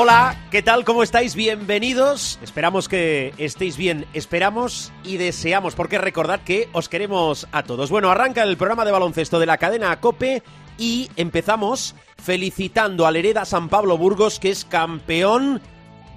Hola, ¿qué tal? ¿Cómo estáis? Bienvenidos. Esperamos que estéis bien. Esperamos y deseamos, porque recordad que os queremos a todos. Bueno, arranca el programa de baloncesto de la cadena COPE y empezamos felicitando al Hereda San Pablo Burgos, que es campeón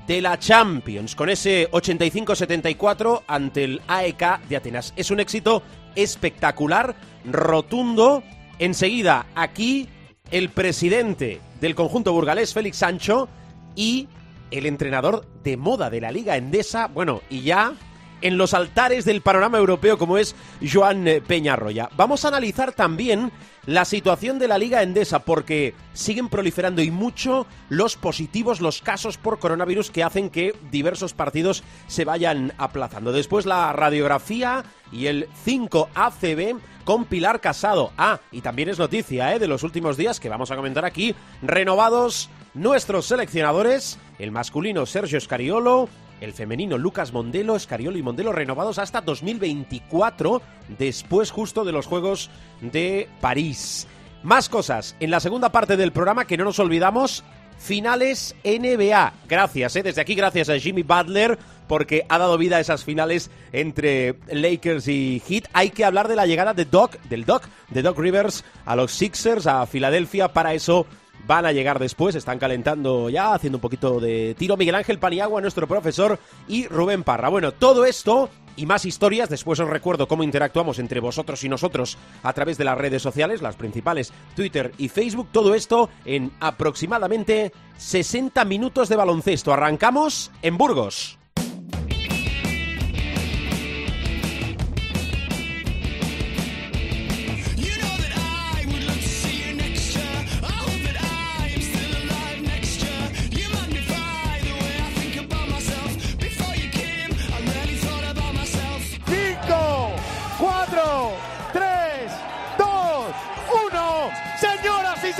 de la Champions, con ese 85-74 ante el AEK de Atenas. Es un éxito espectacular, rotundo. Enseguida, aquí, el presidente del conjunto burgalés, Félix Sancho, y el entrenador de moda de la Liga Endesa, bueno, y ya en los altares del panorama europeo como es Joan Peñarroya. Vamos a analizar también la situación de la Liga Endesa porque siguen proliferando y mucho los positivos, los casos por coronavirus que hacen que diversos partidos se vayan aplazando. Después la radiografía y el 5 ACB con Pilar Casado. Ah, y también es noticia ¿eh? de los últimos días que vamos a comentar aquí, renovados nuestros seleccionadores, el masculino Sergio Scariolo, el femenino Lucas Mondelo, Escariolo y Mondelo renovados hasta 2024, después justo de los Juegos de París. Más cosas en la segunda parte del programa que no nos olvidamos. Finales NBA. Gracias, ¿eh? desde aquí gracias a Jimmy Butler porque ha dado vida a esas finales entre Lakers y Heat. Hay que hablar de la llegada de Doc, del Doc, de Doc Rivers a los Sixers, a Filadelfia. Para eso van a llegar después, están calentando ya, haciendo un poquito de tiro. Miguel Ángel Paniagua, nuestro profesor, y Rubén Parra. Bueno, todo esto y más historias. Después os recuerdo cómo interactuamos entre vosotros y nosotros a través de las redes sociales, las principales, Twitter y Facebook. Todo esto en aproximadamente 60 minutos de baloncesto. Arrancamos en Burgos.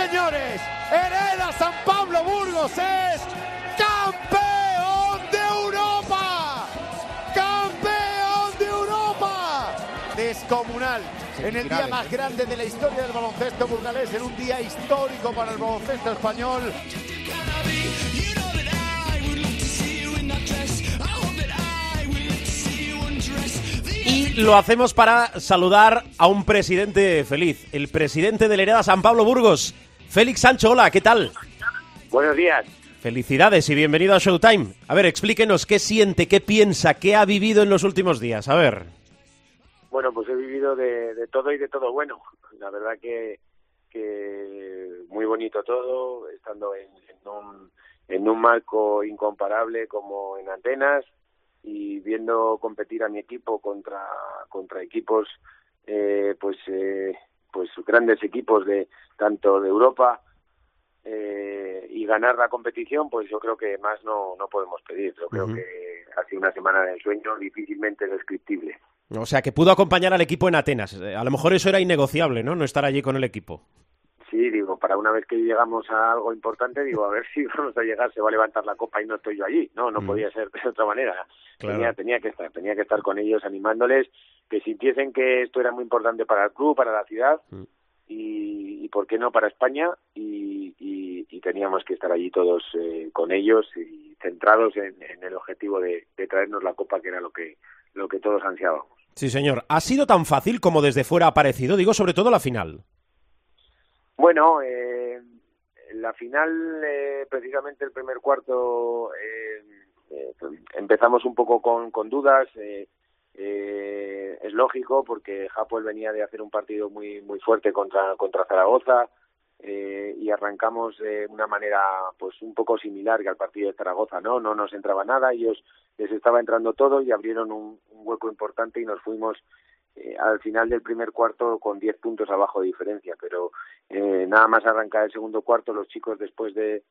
Señores, Hereda San Pablo Burgos es campeón de Europa. Campeón de Europa. Descomunal. En el día más grande de la historia del baloncesto burgalés, en un día histórico para el baloncesto español. Y lo hacemos para saludar a un presidente feliz, el presidente del Hereda San Pablo Burgos, Félix Sancho. Hola, ¿qué tal? Buenos días. Felicidades y bienvenido a Showtime. A ver, explíquenos qué siente, qué piensa, qué ha vivido en los últimos días. A ver. Bueno, pues he vivido de, de todo y de todo bueno. La verdad que, que muy bonito todo, estando en, en, un, en un marco incomparable como en Atenas y viendo competir a mi equipo contra, contra equipos, eh, pues, eh, pues grandes equipos de tanto de Europa eh, y ganar la competición, pues yo creo que más no, no podemos pedir. Yo creo que ha sido una semana de sueño difícilmente descriptible. O sea, que pudo acompañar al equipo en Atenas. Eh, A lo mejor eso era innegociable, ¿no? No estar allí con el equipo. Sí, digo, para una vez que llegamos a algo importante, digo, a ver si vamos a llegar, se va a levantar la copa y no estoy yo allí. No, no Mm. podía ser de otra manera. Claro. Tenía, tenía que estar, tenía que estar con ellos animándoles, que sintiesen que esto era muy importante para el club, para la ciudad Mm. Y, y por qué no para España y, y- y teníamos que estar allí todos eh, con ellos y centrados en, en el objetivo de, de traernos la copa, que era lo que lo que todos ansiábamos. Sí, señor. ¿Ha sido tan fácil como desde fuera ha parecido? Digo, sobre todo la final. Bueno, eh, la final, eh, precisamente el primer cuarto, eh, eh, empezamos un poco con, con dudas. Eh, es lógico porque Japón venía de hacer un partido muy muy fuerte contra contra Zaragoza eh, y arrancamos de una manera pues un poco similar que al partido de Zaragoza, ¿no? No nos entraba nada, ellos les estaba entrando todo y abrieron un, un hueco importante y nos fuimos eh, al final del primer cuarto con 10 puntos abajo de diferencia, pero eh, nada más arrancar el segundo cuarto, los chicos después de,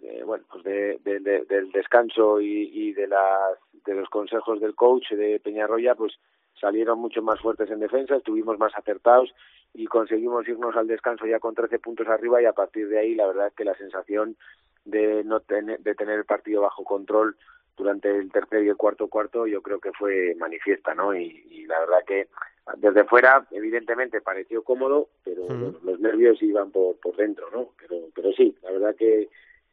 de, bueno pues de, de, de, del descanso y, y de las de los consejos del coach de Peñarroya pues salieron mucho más fuertes en defensa, estuvimos más acertados y conseguimos irnos al descanso ya con 13 puntos arriba y a partir de ahí la verdad es que la sensación de no tener, de tener el partido bajo control durante el tercer y el cuarto cuarto yo creo que fue manifiesta, ¿no? Y, la verdad que desde fuera evidentemente pareció cómodo, pero los nervios iban por, por dentro, ¿no? Pero, pero sí, la verdad que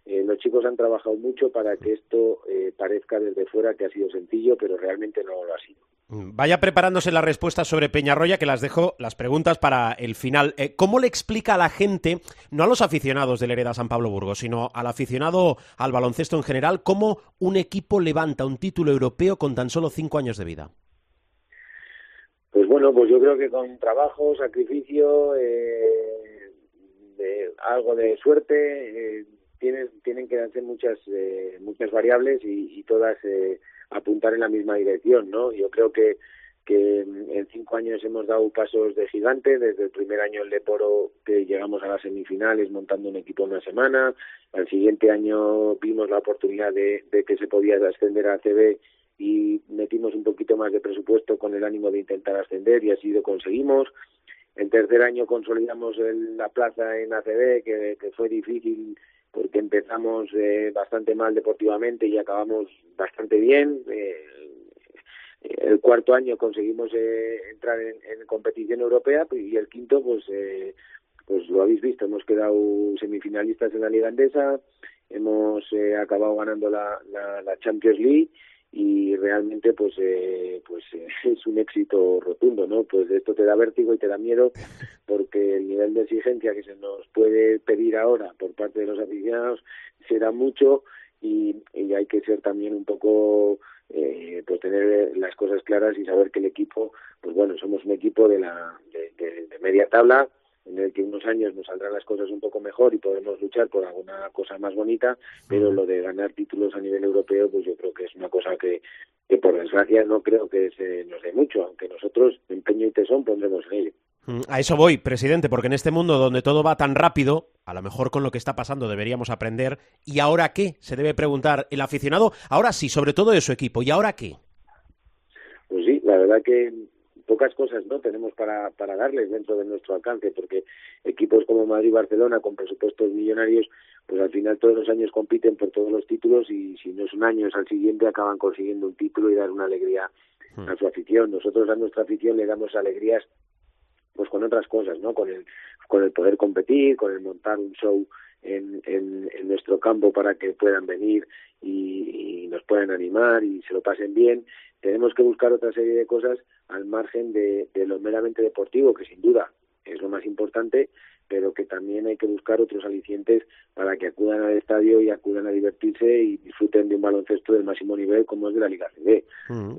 eh, los chicos han trabajado mucho para que esto eh, parezca desde fuera que ha sido sencillo, pero realmente no lo ha sido. Mm, vaya preparándose las respuestas sobre Peñarroya, que las dejo las preguntas para el final. Eh, ¿Cómo le explica a la gente, no a los aficionados del Hereda San Pablo Burgos, sino al aficionado al baloncesto en general, cómo un equipo levanta un título europeo con tan solo cinco años de vida? Pues bueno, pues yo creo que con trabajo, sacrificio, algo de suerte, tienen, tienen que darse muchas, eh, muchas variables y, todas eh, apuntar en la misma dirección, ¿no? Yo creo que, que en cinco años hemos dado pasos de gigante, desde el primer año el Leporo que llegamos a las semifinales montando un equipo en una semana, al siguiente año vimos la oportunidad de, de que se podía ascender a ACB y metimos un poquito más de presupuesto con el ánimo de intentar ascender y así lo conseguimos. En tercer año consolidamos la plaza en ACB, que, que fue difícil porque empezamos eh, bastante mal deportivamente y acabamos bastante bien. Eh, el cuarto año conseguimos eh, entrar en, competición europea y el quinto, pues, pues lo habéis visto, hemos quedado semifinalistas en la Liga Andesa, hemos acabado ganando la, la Champions League y realmente pues eh, pues eh, es un éxito rotundo no pues esto te da vértigo y te da miedo porque el nivel de exigencia que se nos puede pedir ahora por parte de los aficionados será mucho y, y hay que ser también un poco eh, pues tener las cosas claras y saber que el equipo pues bueno somos un equipo de la de media tabla en el que unos años nos saldrán las cosas un poco mejor y podemos luchar por alguna cosa más bonita, pero lo de ganar títulos a nivel europeo, pues yo creo que es una cosa que, que por desgracia no creo que se nos dé mucho, aunque nosotros empeño y tesón pondremos en ello. Mm, a eso voy, presidente, porque en este mundo donde todo va tan rápido, a lo mejor con lo que está pasando deberíamos aprender. ¿Y ahora qué? Se debe preguntar el aficionado. Ahora sí, sobre todo de su equipo. ¿Y ahora qué? Pues sí, la verdad que pocas cosas no tenemos para, para darles dentro de nuestro alcance, porque equipos como Madrid y Barcelona con presupuestos millonarios, pues al final todos los años compiten por todos los títulos y si no es un año es al siguiente acaban consiguiendo un título y dar una alegría hmm. a su afición. Nosotros a nuestra afición le damos alegrías pues con otras cosas, ¿no? Con el, con el poder competir, con el montar un show en, en, en nuestro campo para que puedan venir y, y, nos puedan animar y se lo pasen bien. Tenemos que buscar otra serie de cosas al margen de, de lo meramente deportivo, que sin duda es lo más importante, pero que también hay que buscar otros alicientes para que acudan al estadio y acudan a divertirse y disfruten de un baloncesto del máximo nivel como es de la Liga CB.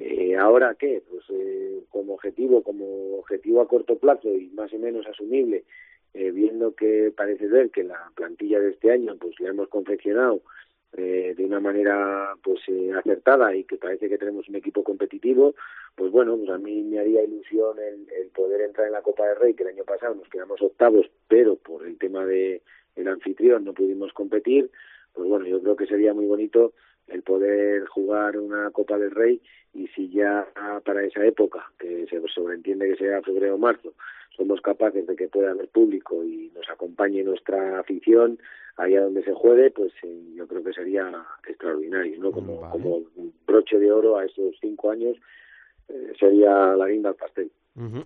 eh, Ahora, ¿qué? Pues eh, como objetivo, como objetivo a corto plazo y más o menos asumible, eh, viendo que parece ser que la plantilla de este año pues la hemos confeccionado eh, de una manera pues eh, acertada y que parece que tenemos un equipo competitivo, pues bueno, pues a mí me haría ilusión el, poder entrar en la Copa del Rey, que el año pasado nos quedamos octavos, pero por el tema de el anfitrión no pudimos competir, pues bueno, yo creo que sería muy bonito el poder jugar una Copa del Rey y si ya para esa época, que se sobreentiende que sea febrero o marzo, somos capaces de que pueda haber público y nos acompañe nuestra afición allá donde se juegue, pues eh, yo creo que sería extraordinario, ¿no? Como, como un broche de oro a esos cinco años eh, sería la guinda al pastel.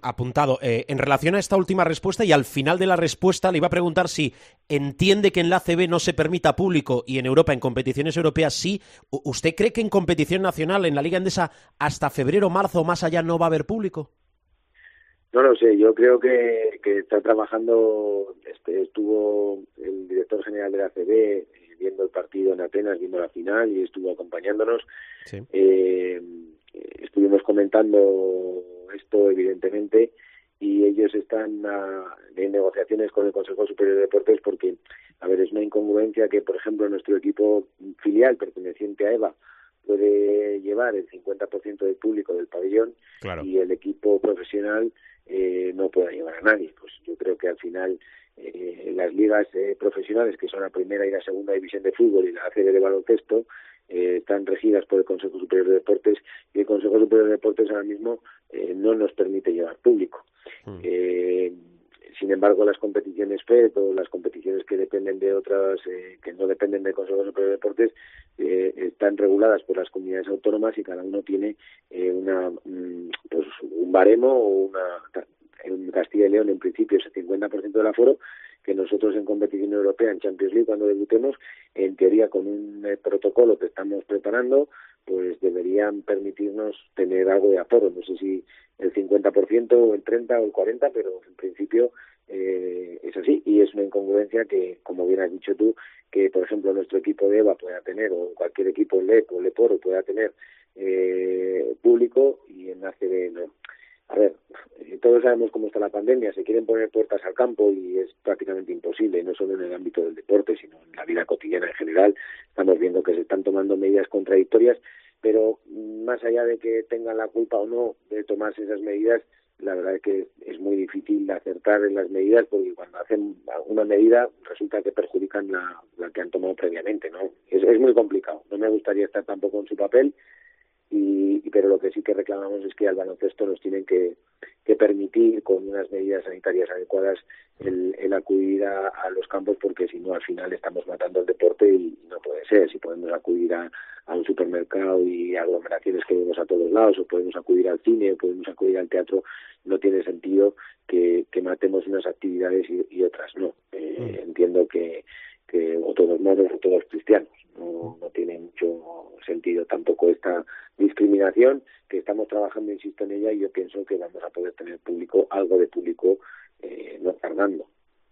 Apuntado. Eh, en relación a esta última respuesta y al final de la respuesta le iba a preguntar si entiende que en la ACB no se permita público y en Europa, en competiciones europeas sí. ¿Usted cree que en competición nacional, en la Liga Endesa, hasta febrero, marzo o más allá no va a haber público? No lo sé, yo creo que, que está trabajando, este, estuvo el director general de la ACB eh, viendo el partido en Atenas, viendo la final y estuvo acompañándonos. Sí. Eh, estuvimos comentando esto, evidentemente, y ellos están a, en negociaciones con el Consejo Superior de Deportes porque, a ver, es una incongruencia que, por ejemplo, nuestro equipo filial perteneciente a EVA puede llevar el 50% del público del pabellón y el equipo profesional eh, no pueda llevar a nadie. Pues yo creo que al final eh, las ligas eh, profesionales, que son la primera y la segunda división de fútbol y la ACB de baloncesto, están regidas por el Consejo Superior de Deportes y el Consejo Superior de Deportes ahora mismo no nos permite llevar público. Mm. Sin embargo, las competiciones FED o las competiciones que dependen de otras, eh, que no dependen del Consejo Superior de Deportes, eh, están reguladas por las comunidades autónomas y cada uno tiene eh, una, mm, pues un baremo o una. En Castilla y León, en principio, es el 50% del aforo, que nosotros en competición europea, en Champions League, cuando debutemos, en teoría con un protocolo que estamos preparando, pues deberían permitirnos tener algo de aforo. No sé si el 50% o el 30% o el 40%, pero en principio eh, es así y es una incongruencia que, como bien has dicho tú, que por ejemplo nuestro equipo de EVA pueda tener o cualquier equipo LEP o LEPORO pueda tener eh, público y en ACB no. A ver, eh, todos sabemos cómo está la pandemia, se quieren poner puertas al campo y es prácticamente imposible, no solo en el ámbito del deporte, sino en la vida cotidiana en general. Estamos viendo que se están tomando medidas contradictorias pero más allá de que tengan la culpa o no de tomarse esas medidas, la verdad es que es muy difícil acertar en las medidas porque cuando hacen una medida resulta que perjudican la, la que han tomado previamente, ¿no? Es, es muy complicado. No me gustaría estar tampoco en su papel y, pero lo que sí que reclamamos es que al baloncesto nos tienen que, que permitir con unas medidas sanitarias adecuadas el, el acudir a, los campos porque si no al final estamos matando el deporte y no puede ser si podemos acudir a, a un supermercado y aglomeraciones que vemos a todos lados o podemos acudir al cine o podemos acudir al teatro no tiene sentido que, que matemos unas actividades y, otras no eh, mm. entiendo que que o todos modos o todos cristianos no, no tiene mucho sentido tampoco esta discriminación que estamos trabajando, insisto en ella, y yo pienso que vamos a poder tener público, algo de público, eh, no tardando.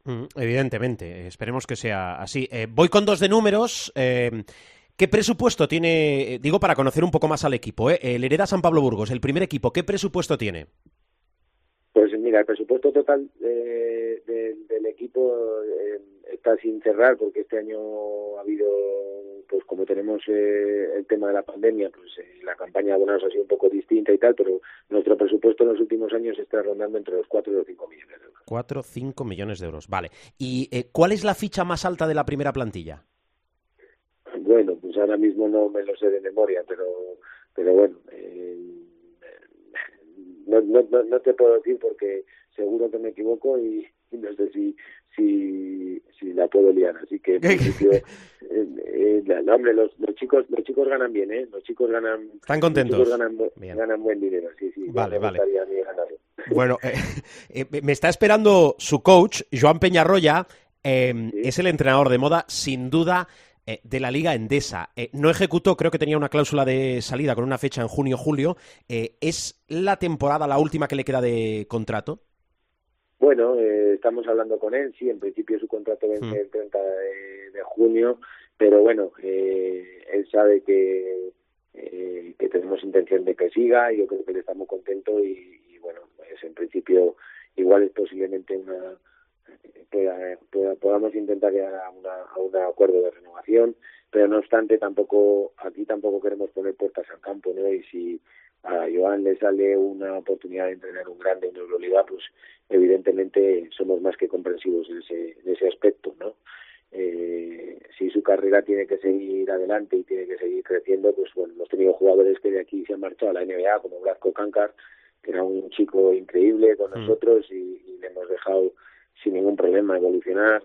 Mm, evidentemente, esperemos que sea así. Eh, voy con dos de números. Eh, ¿Qué presupuesto tiene, digo para conocer un poco más al equipo, eh, el Hereda San Pablo Burgos, el primer equipo, ¿qué presupuesto tiene? Pues mira, el presupuesto total del equipo está sin cerrar porque este año ha habido pues como tenemos eh, el tema de la pandemia, pues eh, la campaña de abonados ha sido un poco distinta y tal, pero nuestro presupuesto en los últimos años está rondando entre los 4 y los 5 millones de euros. 4 o 5 millones de euros, vale. ¿Y eh, cuál es la ficha más alta de la primera plantilla? Bueno, pues ahora mismo no me lo sé de memoria, pero, pero bueno, no, no, no te puedo decir porque seguro que me equivoco y, no sé si, si, si la puedo liar. Así que, en principio, eh, eh, hombre, los, los, chicos los chicos ganan bien, ¿eh? Los chicos ganan. Están contentos. Los chicos ganan, ganan buen dinero, sí, sí. Vale, vale. Bueno, eh, eh, me está esperando su coach, Joan Peñarroya. Eh, Es el entrenador de moda, sin duda, eh, de la Liga Endesa. Eh, no ejecutó, creo que tenía una cláusula de salida con una fecha en junio-julio. Eh, ¿Es la temporada la última que le queda de contrato? Bueno, estamos hablando con él, sí, en principio su contrato vence hmm. el 30 de, junio, pero bueno, él sabe que, que tenemos intención de que siga, y yo creo que le estamos contentos y, y bueno, pues en principio igual es posiblemente una podamos intentar llegar a, un acuerdo de renovación, pero no obstante tampoco aquí tampoco queremos poner puertas al campo, ¿no? Y si a Joan le sale una oportunidad de entrenar un grande en Euroliga, pues evidentemente somos más que comprensivos en ese, en ese aspecto, ¿no? Eh, si su carrera tiene que seguir adelante y tiene que seguir creciendo, pues bueno, hemos tenido jugadores que de aquí se han marchado a la NBA, como Blasco Cancas, que era un chico increíble con mm. nosotros y le hemos dejado sin ningún problema evolucionar.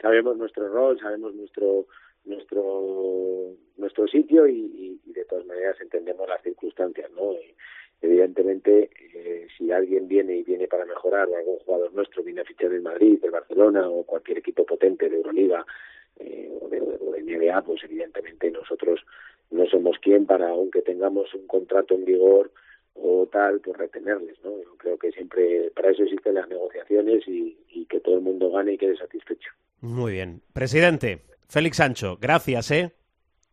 Sabemos nuestro rol, sabemos nuestro nuestro nuestro sitio y, de todas maneras entendemos las circunstancias, ¿no? evidentemente, eh, si alguien viene y viene para mejorar, o algún jugador nuestro viene a fichar en Madrid, el Barcelona o cualquier equipo potente de Euroliga eh, o, de, o de NBA, pues evidentemente nosotros no somos quien para, aunque tengamos un contrato en vigor, o tal, pues retenerles, ¿no? Yo creo que siempre para eso existen las negociaciones y, que todo el mundo gane y quede satisfecho. Muy bien. Presidente, Félix Sancho, gracias, ¿eh?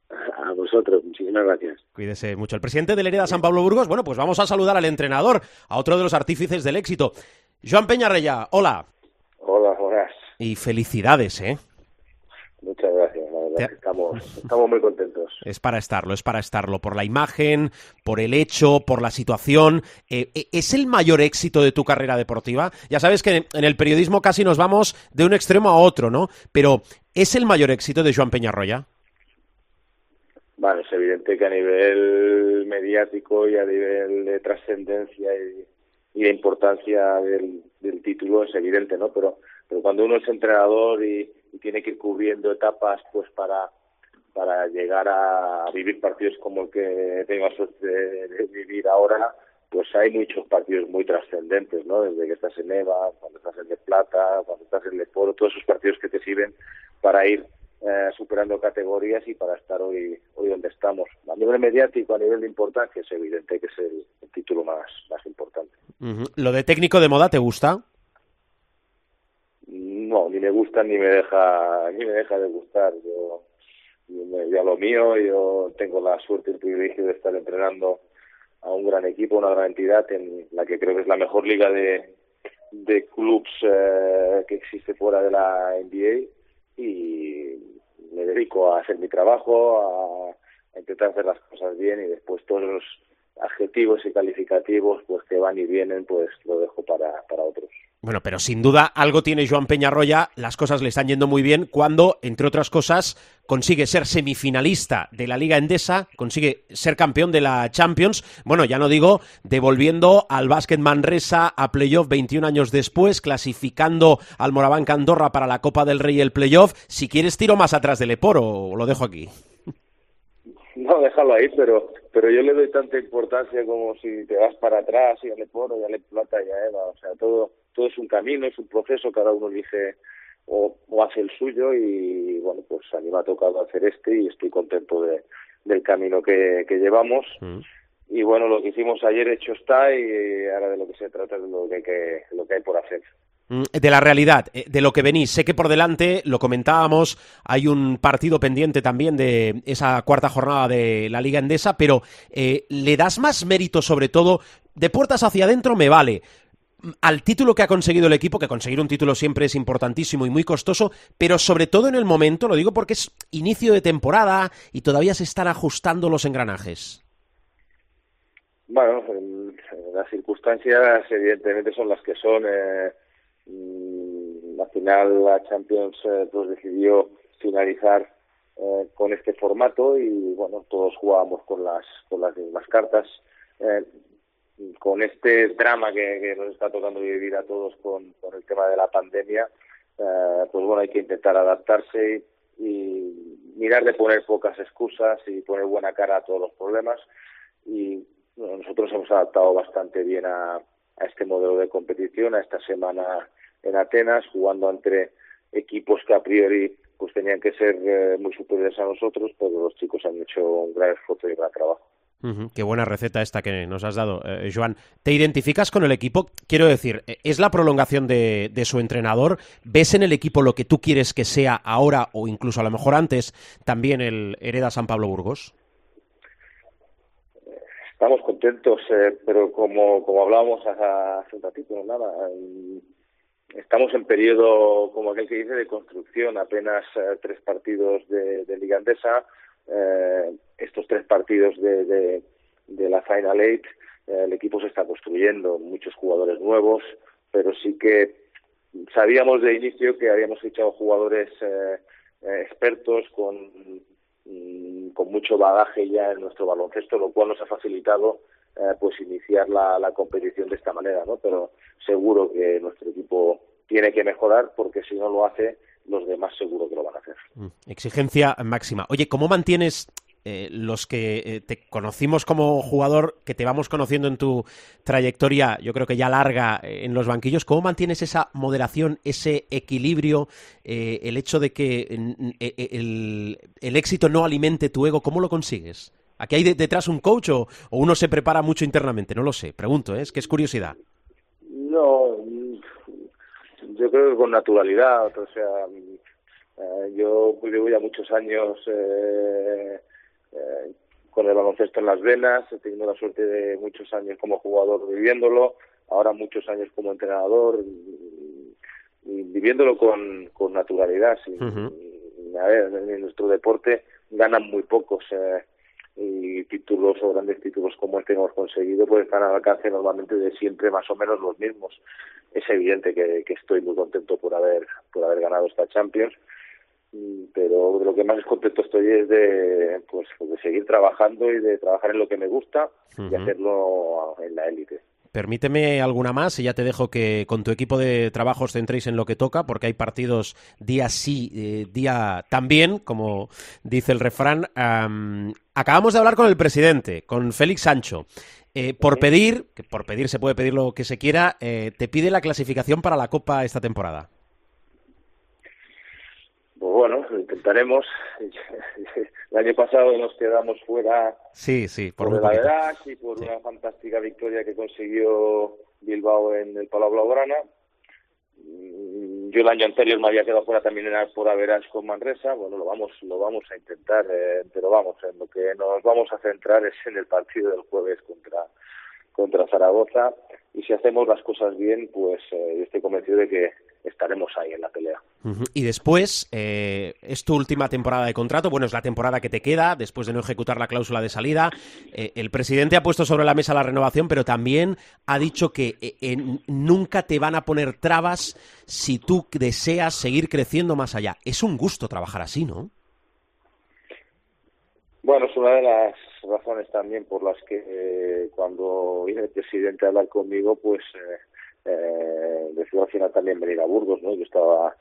A vosotros, muchísimas gracias. Cuídese mucho. El presidente del Hereda San Pablo Burgos, bueno, pues vamos a saludar al entrenador, a otro de los artífices del éxito. Joan Peñarreya, hola. Hola, Horas. Y felicidades, ¿eh? Muchas gracias, estamos, estamos muy contentos. Es para estarlo, es para estarlo, por la imagen, por el hecho, por la situación. Eh, eh, ¿Es el mayor éxito de tu carrera deportiva? Ya sabes que en el periodismo casi nos vamos de un extremo a otro, ¿no? Pero ¿es el mayor éxito de Joan Peñarroya? Bueno, es evidente que a nivel mediático y a nivel de trascendencia y, de importancia del, título es evidente, ¿no? Pero, pero cuando uno es entrenador y, tiene que ir cubriendo etapas, pues para para llegar a vivir partidos como el que tengo suerte de, vivir ahora, pues hay muchos partidos muy trascendentes, ¿no? Desde que estás en EVA, cuando estás en De Plata, cuando estás en Leporo, todos esos partidos que te sirven para ir eh, superando categorías y para estar hoy hoy donde estamos. A nivel mediático, a nivel de importancia, es evidente que es el, título más, más importante. ¿Lo de técnico de moda te gusta? No, ni me gusta ni me deja ni me deja de gustar. Yo, yo, lo mío, yo tengo la suerte y el privilegio de estar entrenando a un gran equipo, una gran entidad en la que creo que es la mejor liga de, de clubs eh, que existe fuera de la NBA y me dedico a hacer mi trabajo, a, intentar hacer las cosas bien y después todos los adjetivos y calificativos pues que van y vienen pues lo dejo para, para otros. Bueno, pero sin duda algo tiene Joan Peñarroya, las cosas le están yendo muy bien cuando, entre otras cosas, consigue ser semifinalista de la Liga Endesa, consigue ser campeón de la Champions, bueno, ya no digo, devolviendo al Básquet Manresa a playoff 21 años después, clasificando al Moraván Andorra para la Copa del Rey y el playoff. Si quieres tiro más atrás del Eporo, lo dejo aquí. No, déjalo ahí, pero pero yo le doy tanta importancia como si te vas para atrás y ya le poro, ya le plata, ya Eva, o sea, todo todo es un camino, es un proceso, cada uno elige o, hace el suyo y bueno, pues a mí me ha tocado hacer este y estoy contento de, del camino que, que llevamos. Mm. Y bueno, lo que hicimos ayer hecho está y ahora de lo que se trata es de lo que, que, lo que hay por hacer. Mm, de la realidad, eh, de lo que venís. Sé que por delante, lo comentábamos, hay un partido pendiente también de esa cuarta jornada de la Liga Endesa, pero eh, ¿le das más mérito sobre todo? De puertas hacia adentro me vale, al título que ha conseguido el equipo, que conseguir un título siempre es importantísimo y muy costoso, pero sobre todo en el momento, lo digo porque es inicio de temporada y todavía se están ajustando los engranajes. Bueno, las circunstancias evidentemente son las que son. Eh, Al final la Champions eh, pues decidió finalizar eh, con este formato y bueno todos jugábamos con las con las mismas cartas. Eh, con este drama que, nos está tocando vivir a todos con, el tema de la pandemia pues bueno hay que intentar adaptarse y, mirar de poner pocas excusas y poner buena cara a todos los problemas. Y nosotros hemos adaptado bastante bien a este modelo de competición, a esta semana en Atenas, jugando entre equipos que a priori pues tenían que ser eh, muy superiores a nosotros, pero los chicos han hecho un gran esfuerzo y un gran trabajo. Qué buena receta esta que nos has dado, eh, Joan. ¿Te identificas con el equipo? Quiero decir, eh, ¿es la prolongación de, de, su entrenador? ¿Ves en el equipo lo que tú quieres que sea ahora o incluso a lo mejor antes también el Hereda San Pablo Burgos? Estamos contentos, eh, pero como, como hablábamos hace un ratito, nada, estamos en periodo, como aquel que dice, de construcción, apenas eh, tres partidos de, de Liga Andesa, eh, estos tres partidos de, de, la Final Eight, el equipo se está construyendo, muchos jugadores nuevos, pero sí que sabíamos de inicio que habíamos fichado jugadores expertos con Mm, con mucho bagaje ya en nuestro baloncesto, lo cual nos ha facilitado eh, pues iniciar la, la, competición de esta manera, ¿no? Pero seguro que nuestro equipo tiene que mejorar porque si no lo hace, los demás seguro que lo van a hacer. Mm, exigencia máxima. Oye, ¿cómo mantienes eh, los que eh, te conocimos como jugador, que te vamos conociendo en tu trayectoria, yo creo que ya larga eh, en los banquillos, ¿cómo mantienes esa moderación, ese equilibrio, el hecho de que el, éxito no alimente tu ego? ¿Cómo lo consigues? ¿Aquí hay detrás un coach o, uno se prepara mucho internamente? No lo sé, pregunto, es que es curiosidad. No, yo creo que con naturalidad, o sea, yo llevo ya muchos años eh, eh, con el baloncesto en las venas, he tenido la suerte de muchos años como jugador viviéndolo, ahora muchos años como entrenador y, viviéndolo con, con naturalidad. a ver, en nuestro deporte ganan muy pocos eh, y títulos o grandes títulos como este que hemos conseguido pues están al alcance normalmente de siempre más o menos los mismos. Es evidente que, que estoy muy contento por haber por haber ganado esta Champions mm, pero de lo que más contento estoy es de, pues, de seguir trabajando y de trabajar en lo que me gusta y hacerlo en la élite. Permíteme alguna más y ya te dejo que con tu equipo de trabajo os centréis en lo que toca, porque hay partidos día sí, eh, día también, como dice el refrán. acabamos de hablar con el presidente, con Félix Sancho. Eh, por pedir, que por pedir se puede pedir lo que se quiera, eh, te pide la clasificación para la Copa esta temporada. Pues bueno, lo intentaremos. El año pasado nos quedamos fuera sí, sí, por, la edad y por una fantástica victoria que consiguió Bilbao en el Palau Blaugrana. Mm, yo el año anterior me había quedado fuera también en por Averas con Manresa. Bueno, lo vamos, lo vamos a intentar, eh, pero vamos, en lo que nos vamos a centrar es en el partido del jueves contra contra Zaragoza y si hacemos las cosas bien, pues eh, estoy convencido de que estaremos ahí en la pelea. Y después, eh, es tu última temporada de contrato, bueno, es la temporada que te queda después de no ejecutar la cláusula de salida. Eh, el presidente ha puesto sobre la mesa la renovación, pero también ha dicho que eh, nunca te van a poner trabas si tú deseas seguir creciendo más allá. Es un gusto trabajar así, ¿no? Bueno, es una de las razones también por las que cuando viene el presidente a hablar conmigo, pues eh, decidió al final también venir a Burgos, ¿no? Yo estaba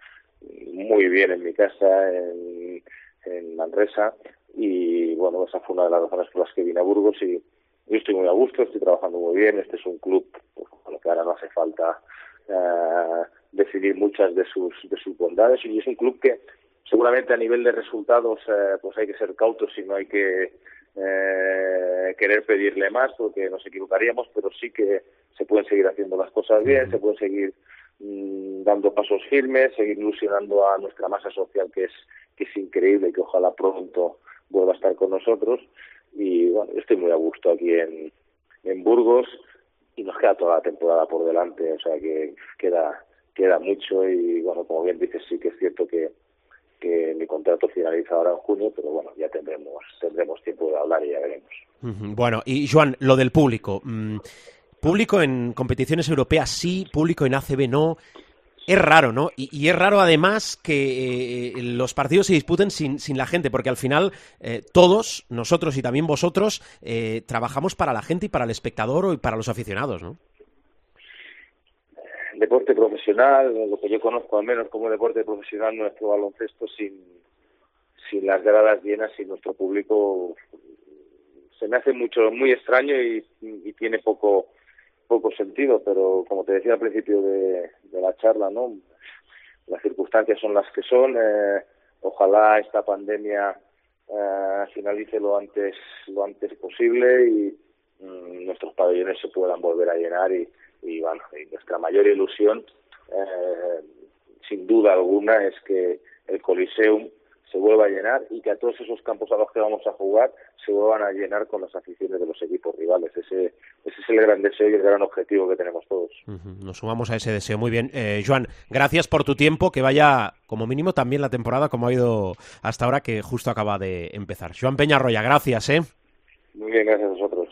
muy bien en mi casa, en, en Manresa, y bueno, esa fue una de las razones por las que vine a Burgos y yo estoy muy a gusto, estoy trabajando muy bien, este es un club pues, con lo que ahora no hace falta eh, decidir muchas de sus, de sus bondades y es un club que seguramente a nivel de resultados eh, pues hay que ser cautos y no hay que eh, querer pedirle más porque nos equivocaríamos, pero sí que se pueden seguir haciendo las cosas bien, se pueden seguir mm, dando pasos firmes, seguir ilusionando a nuestra masa social que es que es increíble y que ojalá pronto vuelva a estar con nosotros. Y bueno, estoy muy a gusto aquí en, en Burgos y nos queda toda la temporada por delante, o sea que queda queda mucho y bueno, como bien dices, sí que es cierto que que mi contrato finaliza ahora en junio, pero bueno, ya tendremos, tendremos tiempo de hablar y ya veremos. Bueno, y Joan, lo del público. Mm, público en competiciones europeas sí, público en ACB no. Es raro, ¿no? Y, es raro además que eh, los partidos se disputen sin, sin la gente, porque al final eh, todos, nosotros y también vosotros, eh, trabajamos para la gente y para el espectador y para los aficionados, ¿no? Deporte profesional, lo que yo conozco al menos como deporte profesional, nuestro baloncesto sin, sin las gradas llenas y nuestro público se me hace mucho muy extraño y, tiene poco poco sentido, pero como te decía al principio de, la charla, ¿no? Las circunstancias son las que son. Eh, ojalá esta pandemia eh, finalice lo antes lo antes posible y mm, nuestros pabellones se puedan volver a llenar y, y bueno, nuestra mayor ilusión, eh, sin duda alguna, es que el Coliseum se vuelva a llenar y que a todos esos campos a los que vamos a jugar se vuelvan a llenar con las aficiones de los equipos rivales. Ese, ese es el gran deseo y el gran objetivo que tenemos todos. Nos sumamos a ese deseo. Muy bien. Eh, Joan, gracias por tu tiempo. Que vaya como mínimo también la temporada como ha ido hasta ahora que justo acaba de empezar. Joan Peñarroya, gracias. ¿eh? Muy bien, gracias a vosotros.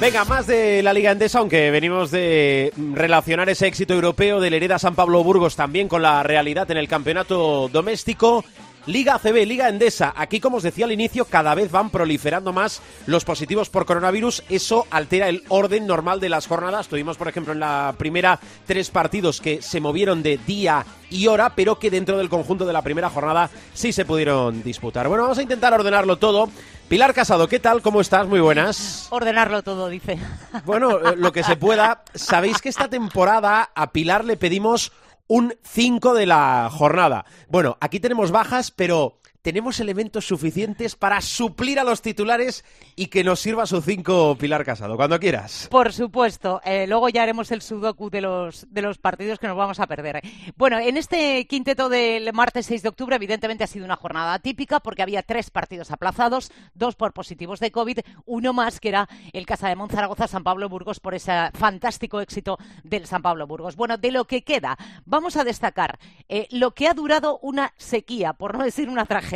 Venga, más de la Liga Endesa, aunque venimos de relacionar ese éxito europeo del Hereda San Pablo Burgos también con la realidad en el campeonato doméstico. Liga ACB, Liga Endesa. Aquí, como os decía al inicio, cada vez van proliferando más los positivos por coronavirus. Eso altera el orden normal de las jornadas. Tuvimos, por ejemplo, en la primera tres partidos que se movieron de día y hora, pero que dentro del conjunto de la primera jornada sí se pudieron disputar. Bueno, vamos a intentar ordenarlo todo. Pilar Casado, ¿qué tal? ¿Cómo estás? Muy buenas. Ordenarlo todo, dice. Bueno, eh, lo que se pueda. Sabéis que esta temporada a Pilar le pedimos un 5 de la jornada. Bueno, aquí tenemos bajas, pero tenemos elementos suficientes para suplir a los titulares y que nos sirva su 5 Pilar Casado, cuando quieras. Por supuesto. Eh, luego ya haremos el sudoku de los, de los partidos que nos vamos a perder. Bueno, en este quinteto del martes 6 de octubre, evidentemente ha sido una jornada típica porque había tres partidos aplazados, dos por positivos de COVID, uno más que era el Casa de Monzaragoza San Pablo Burgos por ese fantástico éxito del San Pablo Burgos. Bueno, de lo que queda, vamos a destacar eh, lo que ha durado una sequía, por no decir una tragedia.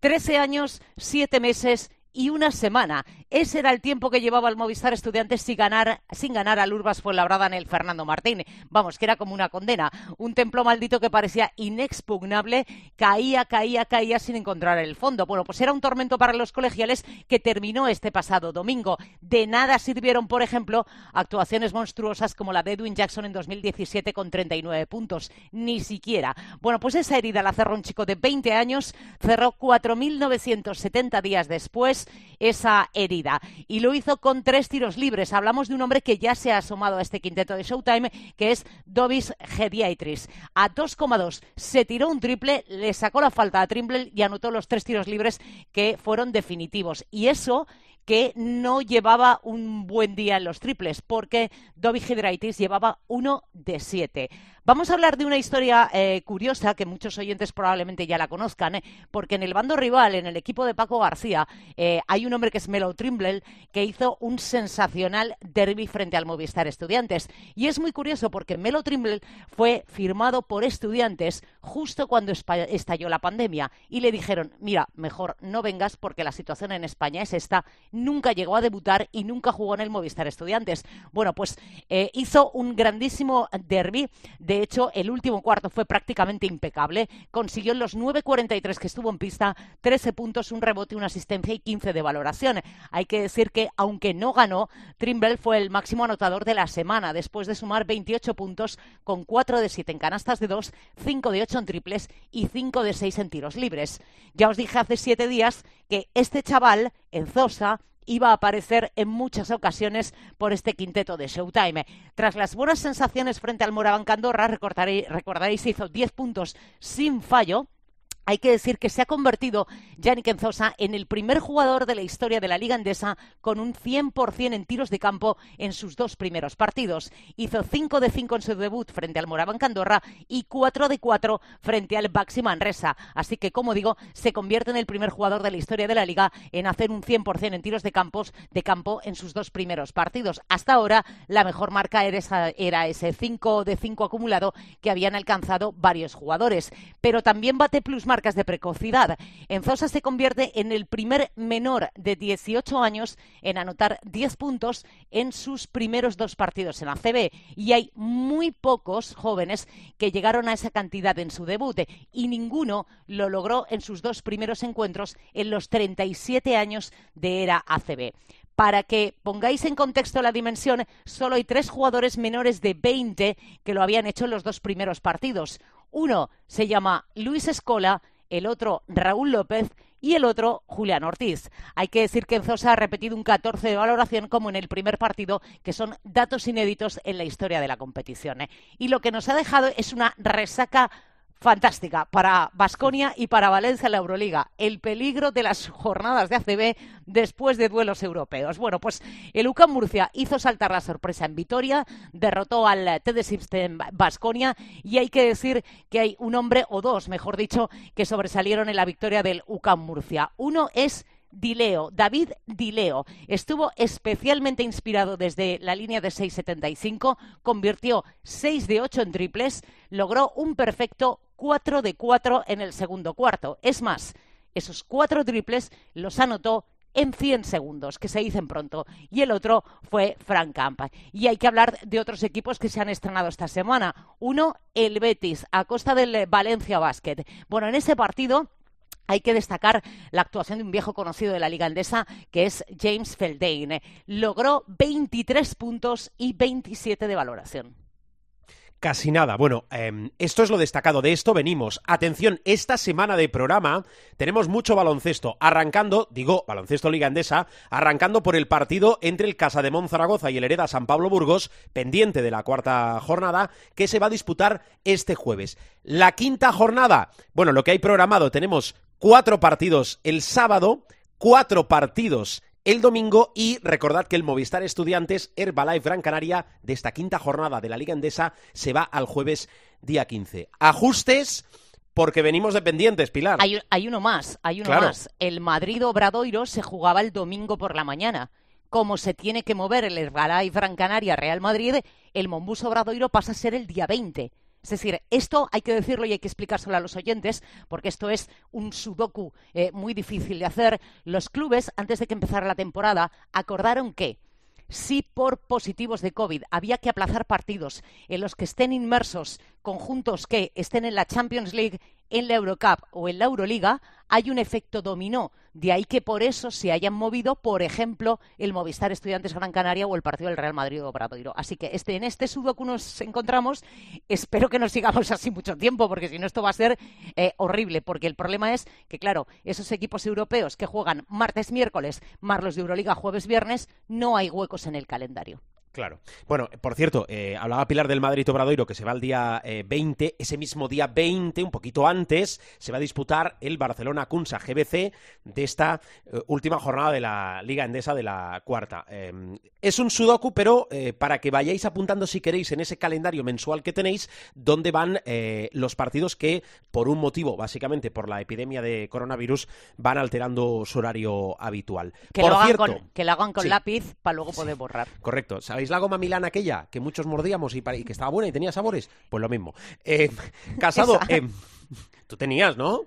Trece años, siete meses y una semana. Ese era el tiempo que llevaba el Movistar Estudiantes sin ganar, sin ganar al Urbas Fuenlabrada en el Fernando Martín. Vamos, que era como una condena. Un templo maldito que parecía inexpugnable, caía, caía, caía sin encontrar el fondo. Bueno, pues era un tormento para los colegiales que terminó este pasado domingo. De nada sirvieron, por ejemplo, actuaciones monstruosas como la de Edwin Jackson en 2017 con 39 puntos. Ni siquiera. Bueno, pues esa herida la cerró un chico de 20 años, cerró 4.970 días después esa herida y lo hizo con tres tiros libres. Hablamos de un hombre que ya se ha asomado a este quinteto de Showtime, que es Dovis Gediatris. A 2,2 se tiró un triple, le sacó la falta a Trimble y anotó los tres tiros libres que fueron definitivos. Y eso que no llevaba un buen día en los triples, porque Dobby Hydraitis llevaba uno de siete. Vamos a hablar de una historia eh, curiosa que muchos oyentes probablemente ya la conozcan, eh, porque en el bando rival, en el equipo de Paco García, eh, hay un hombre que es Melo Trimble que hizo un sensacional derby frente al Movistar Estudiantes. Y es muy curioso porque Melo Trimble fue firmado por estudiantes justo cuando estalló la pandemia y le dijeron, mira, mejor no vengas porque la situación en España es esta. Nunca llegó a debutar y nunca jugó en el Movistar Estudiantes. Bueno, pues hizo un grandísimo derby de de hecho, el último cuarto fue prácticamente impecable. Consiguió en los 9.43 que estuvo en pista 13 puntos, un rebote, una asistencia y 15 de valoración. Hay que decir que, aunque no ganó, Trimble fue el máximo anotador de la semana, después de sumar 28 puntos con 4 de 7 en canastas de 2, 5 de 8 en triples y 5 de 6 en tiros libres. Ya os dije hace 7 días que este chaval, en Zosa, iba a aparecer en muchas ocasiones por este quinteto de Showtime. Tras las buenas sensaciones frente al Candorra, recordaréis, recordaréis hizo 10 puntos sin fallo hay que decir que se ha convertido Yannick Enzosa en el primer jugador de la historia de la Liga Endesa con un 100% en tiros de campo en sus dos primeros partidos. Hizo 5 de 5 en su debut frente al Moraván Candorra y 4 de 4 frente al Baxi Manresa. Así que, como digo, se convierte en el primer jugador de la historia de la Liga en hacer un 100% en tiros de, campos, de campo en sus dos primeros partidos. Hasta ahora, la mejor marca era, era ese 5 de 5 acumulado que habían alcanzado varios jugadores. Pero también bate plus marcas de precocidad. Enzosa se convierte en el primer menor de 18 años en anotar 10 puntos en sus primeros dos partidos en ACB y hay muy pocos jóvenes que llegaron a esa cantidad en su debut y ninguno lo logró en sus dos primeros encuentros en los 37 años de era ACB. Para que pongáis en contexto la dimensión, solo hay tres jugadores menores de 20 que lo habían hecho en los dos primeros partidos. Uno se llama Luis Escola el otro Raúl López y el otro Julián Ortiz. Hay que decir que Enzosa ha repetido un 14 de valoración como en el primer partido, que son datos inéditos en la historia de la competición. ¿eh? Y lo que nos ha dejado es una resaca fantástica para Basconia y para Valencia en la Euroliga. El peligro de las jornadas de ACB después de duelos europeos. Bueno, pues el UCAM Murcia hizo saltar la sorpresa en Vitoria, derrotó al TD System Basconia y hay que decir que hay un hombre o dos, mejor dicho, que sobresalieron en la victoria del UCAM Murcia. Uno es Dileo, David Dileo, estuvo especialmente inspirado desde la línea de 6.75, convirtió 6 de 8 en triples, logró un perfecto 4 de 4 en el segundo cuarto. Es más, esos cuatro triples los anotó en 100 segundos, que se dicen pronto. Y el otro fue Frank Camp. Y hay que hablar de otros equipos que se han estrenado esta semana. Uno, el Betis, a costa del Valencia Basket. Bueno, en ese partido hay que destacar la actuación de un viejo conocido de la Liga Andesa, que es James Feldane. Logró 23 puntos y 27 de valoración. Casi nada. Bueno, em, esto es lo destacado. De esto venimos. Atención, esta semana de programa tenemos mucho baloncesto. Arrancando, digo, baloncesto Liga Andesa, arrancando por el partido entre el Casa de Zaragoza y el Hereda San Pablo Burgos, pendiente de la cuarta jornada, que se va a disputar este jueves. La quinta jornada, bueno, lo que hay programado, tenemos cuatro partidos el sábado, cuatro partidos el domingo y recordad que el Movistar Estudiantes Herbalife Gran Canaria de esta quinta jornada de la Liga Endesa se va al jueves día 15. Ajustes porque venimos dependientes, Pilar. Hay, uno más, hay uno más. El Madrid Obradoiro se jugaba el domingo por la mañana. Como se tiene que mover el Herbalife Gran Canaria Real Madrid, el Monbus Obradoiro pasa a ser el día 20 Es decir, esto hay que decirlo y hay que explicárselo a los oyentes, porque esto es un sudoku eh, muy difícil de hacer. Los clubes, antes de que empezara la temporada, acordaron que si por positivos de COVID había que aplazar partidos en los que estén inmersos conjuntos que estén en la Champions League, en la Eurocup o en la Euroliga, hay un efecto dominó. De ahí que por eso se hayan movido, por ejemplo, el Movistar Estudiantes Gran Canaria o el partido del Real Madrid Obradoiro. Así que este, en este sudoku nos encontramos. Espero que nos sigamos así mucho tiempo, porque si no esto va a ser eh, horrible. Porque el problema es que, claro, esos equipos europeos que juegan martes, miércoles, más los de Euroliga jueves, viernes, no hay huecos en el calendario. Claro. Bueno, por cierto, eh, hablaba Pilar del Madrid Obradoiro que se va el día 20. Eh, Ese mismo día 20, un poquito antes, se va a disputar el Barcelona Cunsa GBC de esta eh, última jornada de la Liga Endesa de la cuarta. Em, es un sudoku, pero para que vayáis apuntando si queréis en ese calendario mensual que tenéis, dónde van los partidos que, por un motivo, básicamente por la epidemia de coronavirus, van alterando su horario habitual. Que, por lo, hagan cierto, con, que lo hagan con sí. lápiz para luego poder borrar. Correcto. ¿Sabéis la goma Milán aquella que muchos mordíamos y, y que estaba buena y tenía sabores? Pues lo mismo. Eh, casado, eh, tú tenías, ¿no?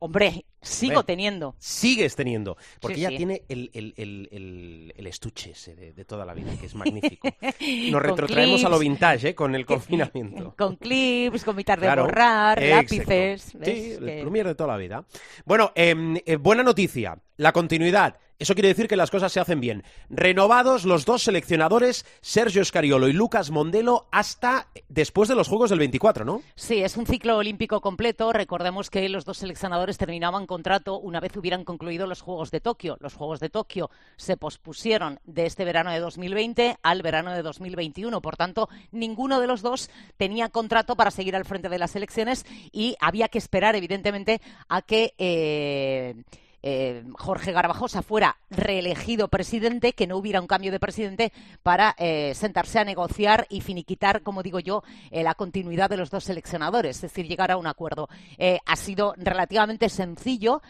Hombre, sigo Hombre, teniendo. Sigues teniendo. Porque Sí, ella sí. tiene el, el- el- el- el estuche ese de, de toda la vida, que es magnífico. Nos retrotraemos a lo vintage, ¿eh? Con el confinamiento. Con clips, con mitad de Claro, borrar, lápices. Sí, el plumier de toda la vida. Bueno, em, eh, buena noticia, la continuidad. Eso quiere decir que las cosas se hacen bien. Renovados los dos seleccionadores, Sergio Escariolo y Lucas Mondelo, hasta después de los Juegos del 24, ¿no? Sí, es un ciclo olímpico completo. Recordemos que los dos seleccionadores terminaban contrato una vez hubieran concluido los Juegos de Tokio. Los Juegos de Tokio se pospusieron de este verano de 2020 al verano de 2021. Por tanto, ninguno de los dos tenía contrato para seguir al frente de las elecciones y había que esperar, evidentemente, a que. eh, eh, Jorge Garbajosa fuera reelegido presidente, que no hubiera un cambio de presidente para eh, sentarse a negociar y finiquitar, como digo yo, eh, la continuidad de los dos seleccionadores, es decir, llegar a un acuerdo. Eh, ha sido relativamente sencillo.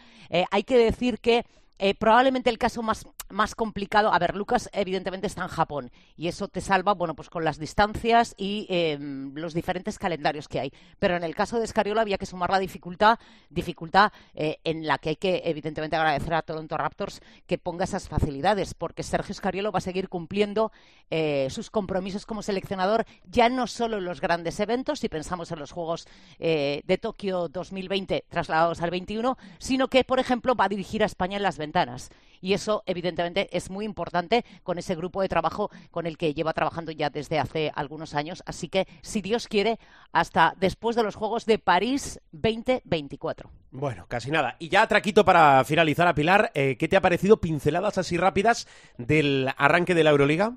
Hay que decir que eh, probablemente el caso más, más complicado, a ver, Lucas evidentemente está en Japón y eso te salva, bueno, pues con las distancias y eh, los diferentes calendarios que hay. Pero en el caso de Escariola había que sumar la dificultad, dificultad eh, en la que hay que evidentemente agradecer a Toronto Raptors que ponga esas facilidades, porque Sergio Escariolo va a seguir cumpliendo eh, sus compromisos como seleccionador, ya no solo en los grandes eventos, si pensamos en los Juegos eh, de Tokio 2020 trasladados al 21, sino que, por ejemplo, va a dirigir a España en las ventanas. Y eso, evidentemente, es muy importante con ese grupo de trabajo con el que lleva trabajando ya desde hace algunos años. Así que, si Dios quiere, hasta después de los Juegos de París 2024. Bueno, casi nada. Y ya, Traquito, para finalizar, a Pilar, eh, ¿qué te ha parecido pinceladas así rápidas del arranque de la Euroliga?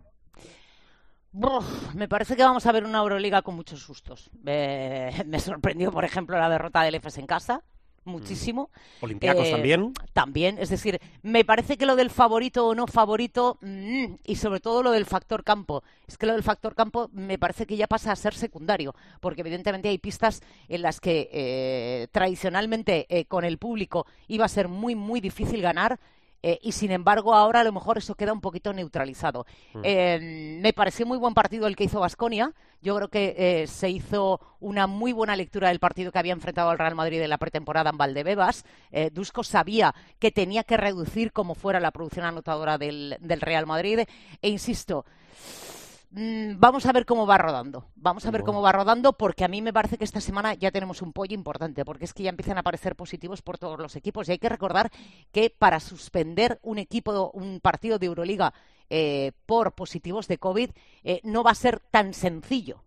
Me parece que vamos a ver una Euroliga con muchos sustos. Eh, me sorprendió, por ejemplo, la derrota del EFES en casa. Muchísimo. Olympiacos Eh, también. También, es decir, me parece que lo del favorito o no favorito, mm, y sobre todo lo del factor campo, es que lo del factor campo me parece que ya pasa a ser secundario, porque evidentemente hay pistas en las que eh, tradicionalmente eh, con el público iba a ser muy, muy difícil ganar. Eh, y sin embargo, ahora a lo mejor eso queda un poquito neutralizado. Eh, me pareció muy buen partido el que hizo Vasconia. Yo creo que eh, se hizo una muy buena lectura del partido que había enfrentado al Real Madrid en la pretemporada en Valdebebas. Dusko sabía que tenía que reducir como fuera la producción anotadora del, del Real Madrid. E insisto, mm, vamos a ver cómo va rodando. Vamos a ver cómo va rodando porque a mí me parece que esta semana ya tenemos un pollo importante porque es que ya empiezan a aparecer positivos por todos los equipos y hay que recordar que para suspender un equipo, un partido de Euroliga eh, por positivos de COVID eh, no va a ser tan sencillo.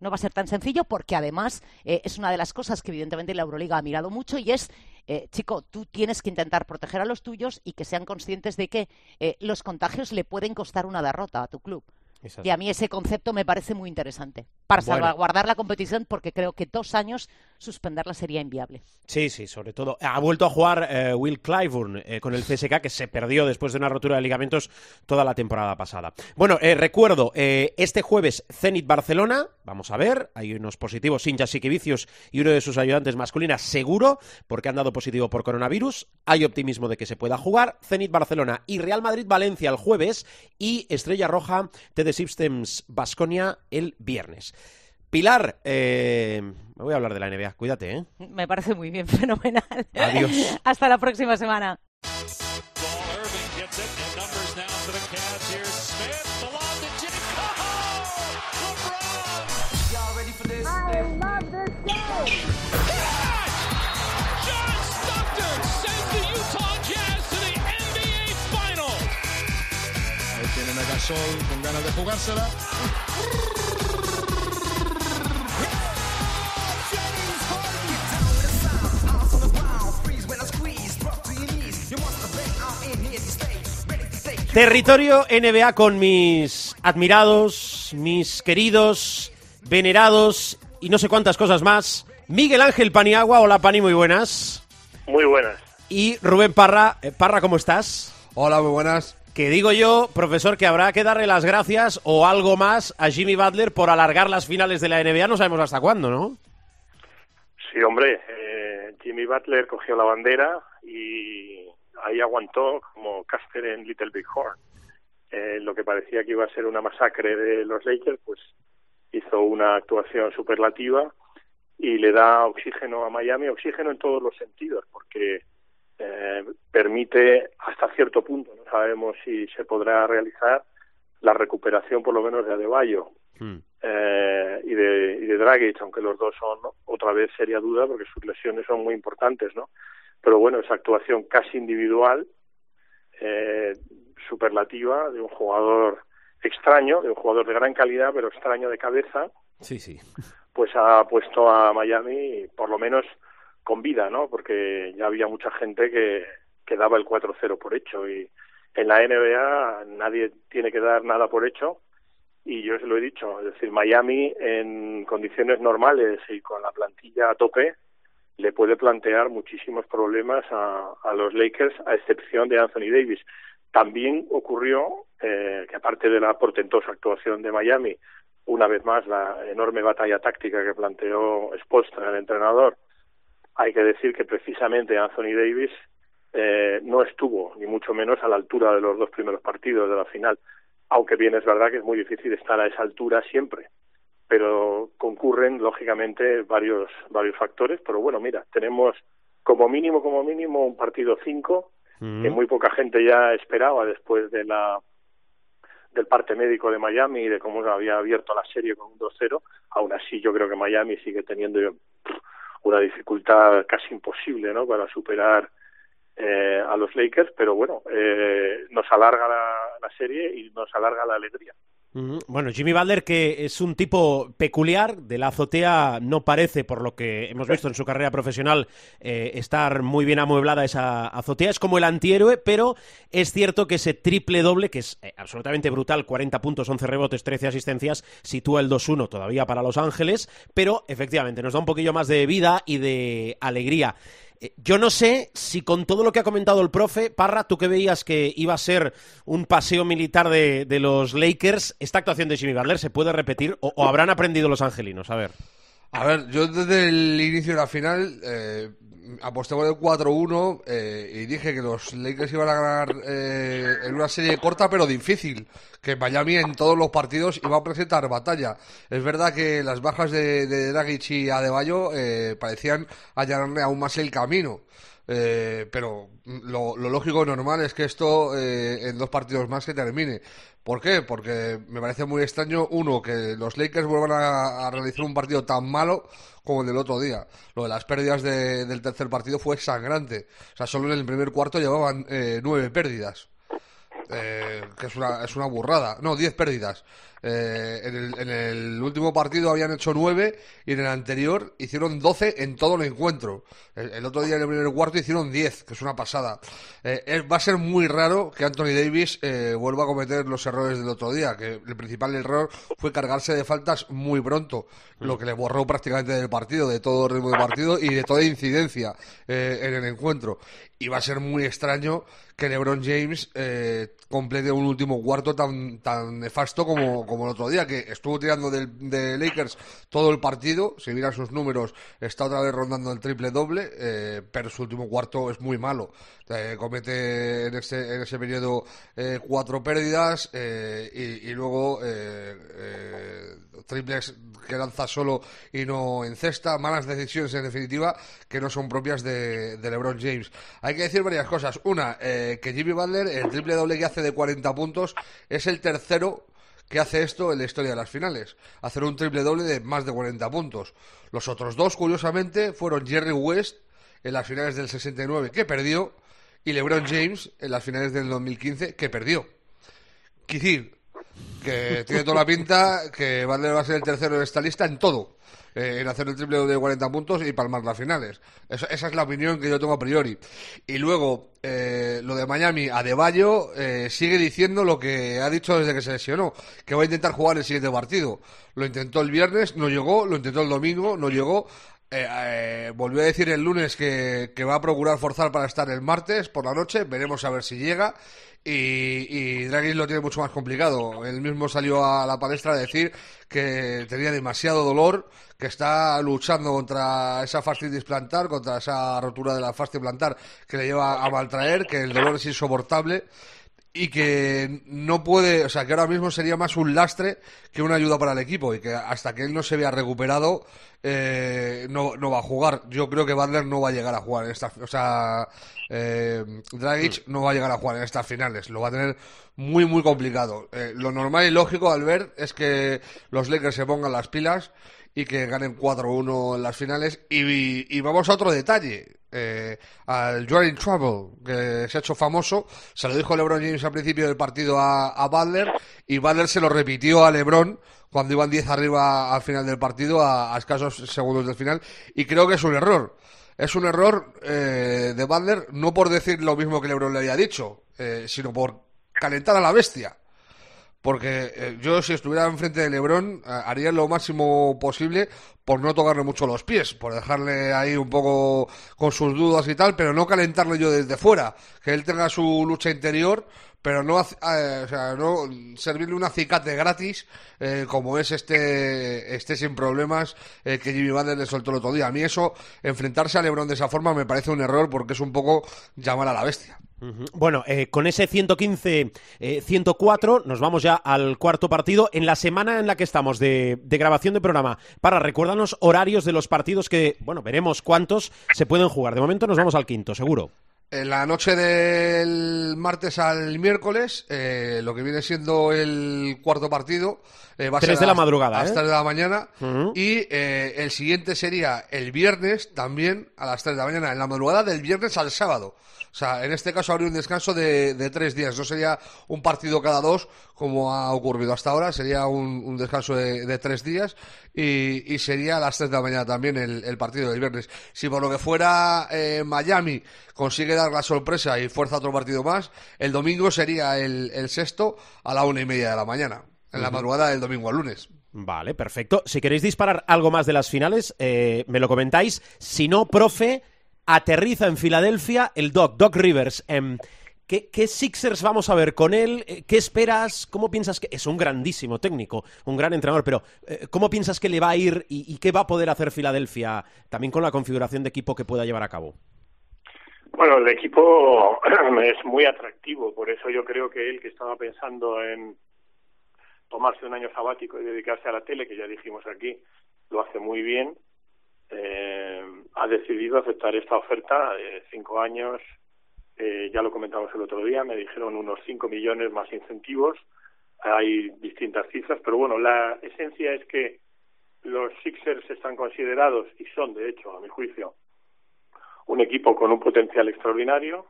No va a ser tan sencillo porque además eh, es una de las cosas que evidentemente la Euroliga ha mirado mucho y es, eh, chico, tú tienes que intentar proteger a los tuyos y que sean conscientes de que eh, los contagios le pueden costar una derrota a tu club. Y a mí ese concepto me parece muy interesante para Bueno. salvaguardar la competición porque creo que dos años suspenderla sería inviable. Sí, sí, sobre todo. Ha vuelto a jugar eh, Will Clyburn eh, con el CSK, que se perdió después de una rotura de ligamentos toda la temporada pasada. Bueno, eh, recuerdo, este jueves Zenit Barcelona, vamos a ver, hay unos positivos, Sinja Siquevicius y uno de sus ayudantes masculinas, seguro, porque han dado positivo por coronavirus. Hay optimismo de que se pueda jugar. Zenit Barcelona y Real Madrid Valencia el jueves y Estrella Roja TD Systems Basconia el viernes. Pilar, eh, me voy a hablar de la NBA. Cuídate, ¿eh? Me parece muy bien, fenomenal. Adiós. Hasta la próxima semana. Gasol con ganas de jugársela. Territorio NBA con mis admirados, mis queridos, venerados y no sé cuántas cosas más. Miguel Ángel Paniagua, hola Pani, muy buenas. Muy buenas. Y Rubén Parra, eh, Parra, ¿cómo estás? Hola, muy buenas. Que digo yo, profesor, que habrá que darle las gracias o algo más a Jimmy Butler por alargar las finales de la NBA, no sabemos hasta cuándo, ¿no? Sí, hombre, eh, Jimmy Butler cogió la bandera y ahí aguantó como Caster en Little Big Horn. Eh, lo que parecía que iba a ser una masacre de los Lakers, pues hizo una actuación superlativa y le da oxígeno a Miami, oxígeno en todos los sentidos, porque eh, permite hasta cierto punto, no sabemos si se podrá realizar la recuperación por lo menos de Adebayo Hmm. eh, y de y de Dragic, aunque los dos son otra vez seria duda porque sus lesiones son muy importantes, ¿no? Pero bueno, esa actuación casi individual, eh, superlativa de un jugador extraño, de un jugador de gran calidad pero extraño de cabeza, Sí, sí. pues ha puesto a Miami por lo menos con vida, ¿no? Porque ya había mucha gente que, que daba el 4-0 por hecho y en la NBA nadie tiene que dar nada por hecho y yo se lo he dicho, es decir, Miami en condiciones normales y con la plantilla a tope le puede plantear muchísimos problemas a, a los Lakers a excepción de Anthony Davis. También ocurrió eh, que aparte de la portentosa actuación de Miami, una vez más la enorme batalla táctica que planteó Spolstra, el entrenador, hay que decir que precisamente Anthony Davis eh, no estuvo ni mucho menos a la altura de los dos primeros partidos de la final, aunque bien es verdad que es muy difícil estar a esa altura siempre, pero concurren lógicamente varios varios factores, pero bueno, mira, tenemos como mínimo como mínimo un partido 5 Mm. que muy poca gente ya esperaba después de la del parte médico de Miami y de cómo había abierto la serie con un 2-0, aún así yo creo que Miami sigue teniendo una dificultad casi imposible ¿no? para superar eh, a los Lakers, pero bueno, eh, nos alarga la, la serie y nos alarga la alegría. Bueno, Jimmy Butler, que es un tipo peculiar, de la azotea no parece, por lo que hemos visto en su carrera profesional, eh, estar muy bien amueblada esa azotea. Es como el antihéroe, pero es cierto que ese triple doble, que es eh, absolutamente brutal, 40 puntos, 11 rebotes, 13 asistencias, sitúa el 2-1 todavía para Los Ángeles, pero efectivamente nos da un poquillo más de vida y de alegría. Eh, Yo no sé si con todo lo que ha comentado el profe, Parra, tú que veías que iba a ser un paseo militar de, de los Lakers, esta actuación de Jimmy Butler se puede repetir o, o habrán aprendido los angelinos. A ver. A ver, yo desde el inicio de la final eh, aposté por el 4-1 eh, y dije que los Lakers iban a ganar eh, en una serie corta pero difícil, que Miami en todos los partidos iba a presentar batalla. Es verdad que las bajas de, de Dragic y Adebayo eh, parecían allanarle aún más el camino. Eh, pero lo, lo lógico normal es que esto eh, en dos partidos más se termine. ¿Por qué? Porque me parece muy extraño, uno, que los Lakers vuelvan a, realizar un partido tan malo como el del otro día. Lo de las pérdidas de- del tercer partido fue sangrante. O sea, solo en el primer cuarto llevaban eh, nueve pérdidas. Eh, que es una, es una burrada. No, 10 pérdidas. Eh, en, el, último partido habían hecho 9 y en el anterior hicieron 12 en todo el encuentro. El, otro día en el primer cuarto hicieron 10, que es una pasada. Eh, va a ser muy raro que Anthony Davis eh, vuelva a cometer los errores del otro día, que el principal error fue cargarse de faltas muy pronto, lo que le borró prácticamente del partido, de todo ritmo del partido y de toda incidencia en el encuentro. Y va a ser muy extraño que LeBron James complete un último cuarto tan, tan nefasto como, como el otro día, que estuvo tirando del, de Lakers todo el partido, si miran sus números, está otra vez rondando el triple doble, eh, pero su último cuarto es muy malo. Eh, comete en ese, en ese periodo eh, cuatro pérdidas y, y, luego triples que lanza solo y no encesta, malas decisiones en definitiva que no son propias de, LeBron James. Hay que decir varias cosas. Una, eh, que Jimmy Butler, el triple doble que hace de 40 puntos, es el tercero que hace esto en la historia de las finales. Hacer un triple doble de más de 40 puntos. Los otros dos, curiosamente, fueron Jerry West en las finales del 69, que perdió, y LeBron James en las finales del 2015, que perdió. Quisir, que tiene toda la pinta que va a ser el tercero en esta lista en todo. Eh, en hacer el triple de 40 puntos y palmar las finales. Esa, es la opinión que yo tengo a priori. Y luego, eh, lo de Miami, Adebayo eh, sigue diciendo lo que ha dicho desde que se lesionó, que va a intentar jugar el siguiente partido. Lo intentó el viernes, no llegó, lo intentó el domingo, no llegó. Volvió a decir el lunes que, va a procurar forzar para estar el martes por la noche, veremos a ver si llega. Y, y Draghi lo tiene mucho más complicado. Él mismo salió a la palestra a decir que tenía demasiado dolor, que está luchando contra esa fascitis plantar, contra esa rotura de la fascia plantar que le lleva a maltraer, que el dolor es insoportable y que no puede, o sea, que ahora mismo sería más un lastre que una ayuda para el equipo y que hasta que él no se vea recuperado eh, no, no va a jugar. Yo creo que Butler no va a llegar a jugar en esta, o sea, eh, Dragic no va a llegar a jugar en estas finales, lo va a tener muy muy complicado. Eh, lo normal y lógico al ver es que los Lakers se pongan las pilas y que ganen 4-1 en las finales y, y vamos a otro detalle eh, al You're Trouble, que se ha hecho famoso. Se lo dijo LeBron James al principio del partido a, a Butler y Butler se lo repitió a LeBron cuando iban 10 arriba al final del partido, a, escasos segundos del final. Y creo que es un error. Es un error eh, de Butler, no por decir lo mismo que LeBron le había dicho, eh, sino por calentar a la bestia. Porque eh, yo, si estuviera enfrente de Lebron, haría lo máximo posible por no tocarle mucho los pies, por dejarle ahí un poco con sus dudas y tal, pero no calentarle yo desde fuera. Que él tenga su lucha interior, pero no, eh, o sea, no servirle un acicate gratis eh, como es este, este sin problemas que Jimmy Butler le soltó el otro día. A mí eso, enfrentarse a Lebron de esa forma me parece un error porque es un poco llamar a la bestia. Bueno, eh, con ese 115-104 eh, nos vamos ya al cuarto partido. En la semana en la que estamos de, grabación de programa, para recordarnos horarios de los partidos que, bueno, veremos cuántos se pueden jugar. De momento nos vamos al quinto, seguro. En la noche del martes al miércoles, eh, lo que viene siendo el cuarto partido, va a ser de la madrugada, a las 3 de la mañana. Y el siguiente sería el viernes también a las 3 de la mañana, en la madrugada del viernes al sábado. O sea, en este caso habría un descanso de, de tres días. No sería un partido cada dos como ha ocurrido hasta ahora. Sería un, descanso de, tres días y, sería a las tres de la mañana también el, partido del viernes. Si por lo que fuera eh, Miami consigue dar la sorpresa y fuerza otro partido más, el domingo sería el, sexto a la una y media de la mañana. En la madrugada del domingo al lunes. Vale, perfecto. Si queréis disparar algo más de las finales, eh, me lo comentáis. Si no, profe, aterriza en Filadelfia el Doc, Doc Rivers. Em, ¿qué, Sixers vamos a ver con él? Eh, ¿Qué esperas? ¿Cómo piensas que es un grandísimo técnico, un gran entrenador, pero eh, ¿cómo piensas que le va a ir y, qué va a poder hacer Filadelfia también con la configuración de equipo que pueda llevar a cabo? Bueno, el equipo es muy atractivo, por eso yo creo que él que estaba pensando en tomarse un año sabático y dedicarse a la tele, que ya dijimos aquí, lo hace muy bien eh, ha decidido aceptar esta oferta de cinco años. Eh, ya lo comentamos el otro día, me dijeron unos cinco millones más incentivos. Hay distintas cifras, pero bueno, la esencia es que los Sixers están considerados, y son de hecho, a mi juicio, un equipo con un potencial extraordinario.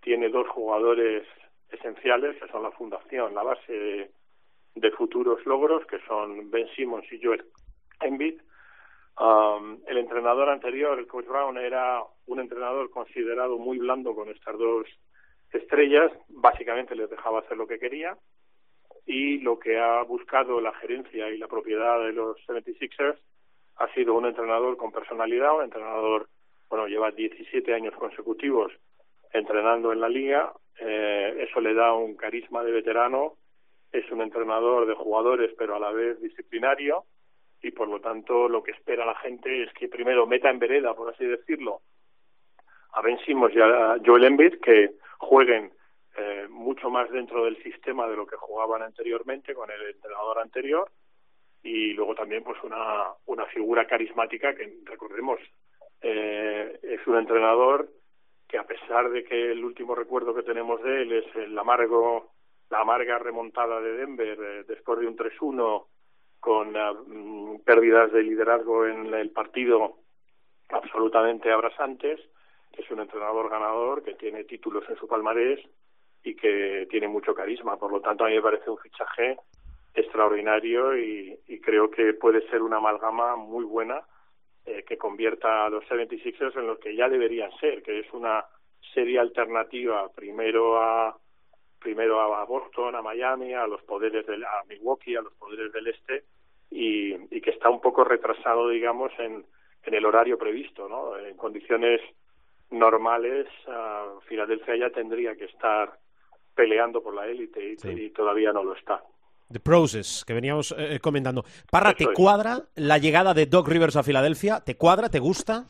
Tiene dos jugadores esenciales, que son la fundación, la base de, de futuros logros, que son Ben Simmons y Joel Embiid Um, el entrenador anterior, el coach Brown, era un entrenador considerado muy blando con estas dos estrellas. Básicamente les dejaba hacer lo que quería. Y lo que ha buscado la gerencia y la propiedad de los 76ers ha sido un entrenador con personalidad, un entrenador, bueno, lleva 17 años consecutivos entrenando en la liga. Eh, eso le da un carisma de veterano es un entrenador de jugadores, pero a la vez disciplinario, y por lo tanto lo que espera la gente es que primero meta en vereda, por así decirlo, a Ben Simmons y a Joel Embiid, que jueguen eh, mucho más dentro del sistema de lo que jugaban anteriormente con el entrenador anterior, y luego también pues una, una figura carismática que recordemos eh, es un entrenador que a pesar de que el último recuerdo que tenemos de él es el amargo la amarga remontada de Denver eh, después de un 3-1 con uh, pérdidas de liderazgo en el partido absolutamente abrasantes. Es un entrenador ganador que tiene títulos en su palmarés y que tiene mucho carisma. Por lo tanto a mí me parece un fichaje extraordinario y, y creo que puede ser una amalgama muy buena eh, que convierta a los 76ers en lo que ya deberían ser, que es una serie alternativa primero a primero a Boston, a Miami, a los poderes del a Milwaukee, a los poderes del este y, y que está un poco retrasado, digamos, en, en el horario previsto, ¿no? En condiciones normales, uh, Filadelfia ya tendría que estar peleando por la élite y, Sí. y todavía no lo está. The Process, que veníamos eh, comentando. Parra, ¿te cuadra la llegada de Doc Rivers a Filadelfia? ¿Te cuadra? ¿Te gusta?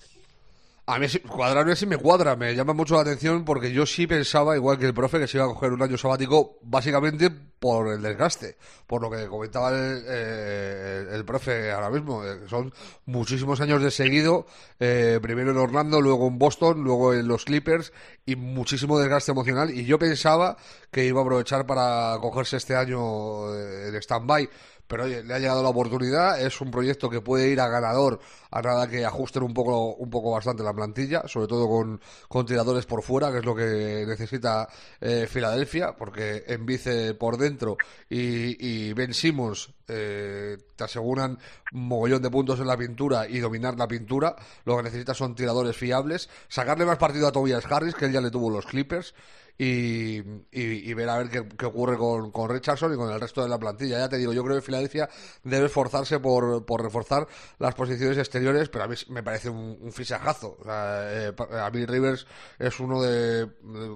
A mí cuadrarme sí me cuadra, me llama mucho la atención porque yo sí pensaba, igual que el profe, que se iba a coger un año sabático básicamente por el desgaste, por lo que comentaba el, eh, el profe ahora mismo. eh, Son muchísimos años de seguido, eh, primero en Orlando, luego en Boston, luego en los Clippers y muchísimo desgaste emocional. Y yo pensaba que iba a aprovechar para cogerse este año eh, en stand-by. Pero oye, le ha llegado la oportunidad, es un proyecto que puede ir a ganador a nada que ajusten un poco, un poco bastante la plantilla, sobre todo con, con tiradores por fuera, que es lo que necesita eh, Filadelfia, porque en vice por dentro y, y Ben Simmons eh, te aseguran un mogollón de puntos en la pintura y dominar la pintura, lo que necesitas son tiradores fiables, sacarle más partido a Tobias Harris, que él ya le tuvo los Clippers, y, y- ver a ver qué, ocurre con, con Richardson y con el resto de la plantilla. Ya te digo, yo creo que Filadelfia debe esforzarse por, por reforzar las posiciones exteriores, pero a mí me parece un, un fichajazo. Eh, a mí Rivers es uno de.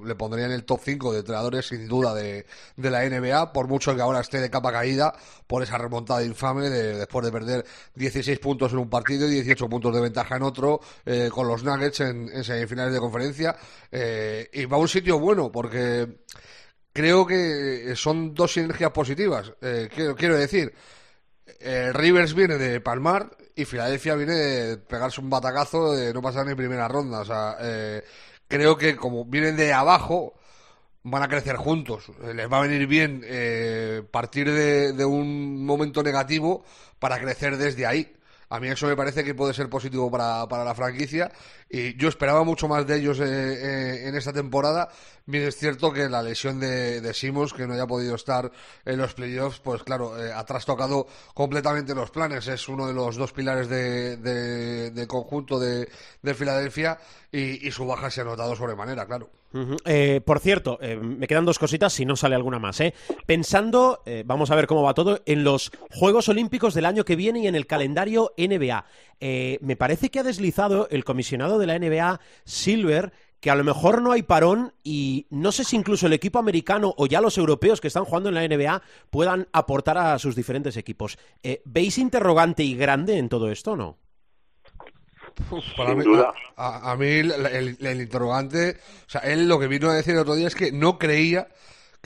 Le pondría en el top 5 de entrenadores, sin duda, de, de la NBA, por mucho que ahora esté de capa caída por esa remontada infame de, después de perder 16 puntos en un partido y 18 puntos de ventaja en otro, eh, con los Nuggets en, en semifinales de conferencia. eh, y va a un sitio bueno, porque creo que son dos sinergias positivas. Eh, quiero, decir, eh, Rivers viene de palmar y Filadelfia viene de pegarse un batacazo de no pasar ni primera ronda. O sea, eh, creo que como vienen de abajo, van a crecer juntos. Les va a venir bien partir de, de un momento negativo para crecer desde ahí. A mí eso me parece que puede ser positivo para, para la franquicia y yo esperaba mucho más de ellos eh, eh, en esta temporada. Bien es cierto que la lesión de, de que no haya podido estar en los playoffs, pues claro, eh, ha trastocado completamente los planes. Es uno de los dos pilares de, de- conjunto de, de Filadelfia y, su baja se ha notado sobremanera, claro. Eh, por cierto, me quedan dos cositas si no sale alguna más. ¿eh? Pensando, vamos a ver cómo va todo, en los Juegos Olímpicos del año que viene y en el calendario NBA. Eh, me parece que ha deslizado el comisionado de la NBA, Silver, que a lo mejor no hay parón y no sé si incluso el equipo americano o ya los europeos que están jugando en la NBA puedan aportar a sus diferentes equipos. Eh, ¿Veis interrogante y grande en todo esto o no? Para Sin mí- duda. A, a mí el, el- el interrogante, o sea, él lo que vino a decir el otro día es que no creía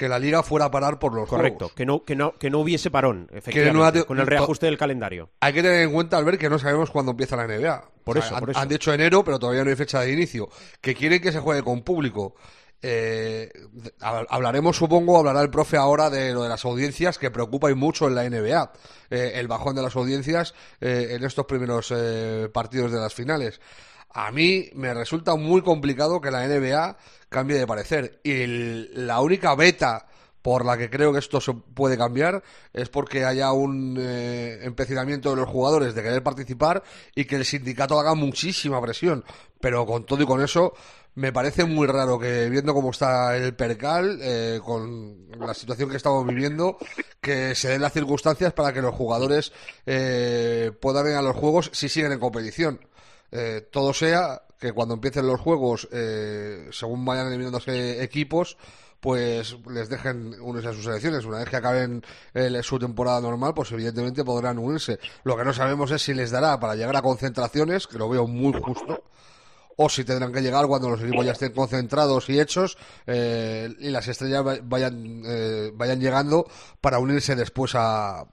que la liga fuera a parar por los Correcto, juegos. que no, que no, que no hubiese parón, efectivamente, no con el reajuste del calendario. Hay que tener en cuenta, al ver que no sabemos cuándo empieza la NBA. Por O sea, eso, han, por eso. han dicho enero, pero todavía no hay fecha de inicio. Que quieren que se juegue con público. Eh, hablaremos, supongo, hablará el profe ahora de lo de las audiencias, que preocupa y mucho en la NBA. Eh, el bajón de las audiencias eh, en estos primeros eh, partidos de las finales. A mí me resulta muy complicado que la NBA cambie de parecer. Y la única beta por la que creo que esto se puede cambiar es porque haya un eh, empecinamiento de los jugadores de querer participar y que el sindicato haga muchísima presión. Pero con todo y con eso, me parece muy raro que viendo cómo está el percal, eh, con la situación que estamos viviendo, que se den las circunstancias para que los jugadores eh, puedan ir a los juegos si siguen en competición. Eh, todo sea que cuando empiecen los juegos, eh, según vayan eliminándose equipos, pues les dejen unirse a sus selecciones. Una vez que acaben su temporada normal, pues evidentemente podrán unirse. Lo que no sabemos es si les dará para llegar a concentraciones, que lo veo muy justo o si tendrán que llegar cuando los equipos ya estén concentrados y hechos eh, y las estrellas vayan eh, vayan llegando para unirse después a,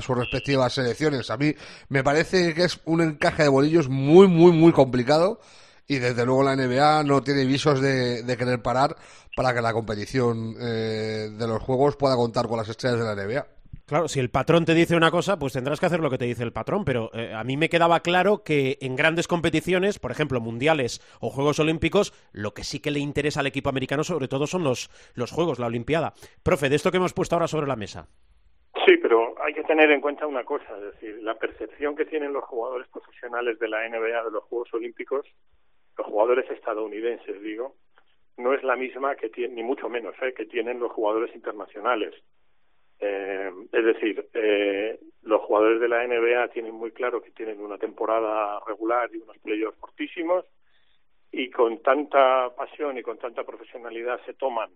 sus respectivas selecciones. A mí me parece que es un encaje de bolillos muy, muy, muy complicado y desde luego la NBA no tiene visos de, de querer parar para que la competición eh, de los juegos pueda contar con las estrellas de la NBA. Claro, si el patrón te dice una cosa, pues tendrás que hacer lo que te dice el patrón, pero eh, a mí me quedaba claro que en grandes competiciones, por ejemplo, mundiales o Juegos Olímpicos, lo que sí que le interesa al equipo americano sobre todo son los, los Juegos, la Olimpiada. Profe, de esto que hemos puesto ahora sobre la mesa. Sí, pero hay que tener en cuenta una cosa, es decir, la percepción que tienen los jugadores profesionales de la NBA de los Juegos Olímpicos, los jugadores estadounidenses, digo, no es la misma que tienen, ni mucho menos, ¿eh? que tienen los jugadores internacionales. Eh, es decir, eh, los jugadores de la NBA tienen muy claro que tienen una temporada regular y unos playoffs fortísimos y con tanta pasión y con tanta profesionalidad se toman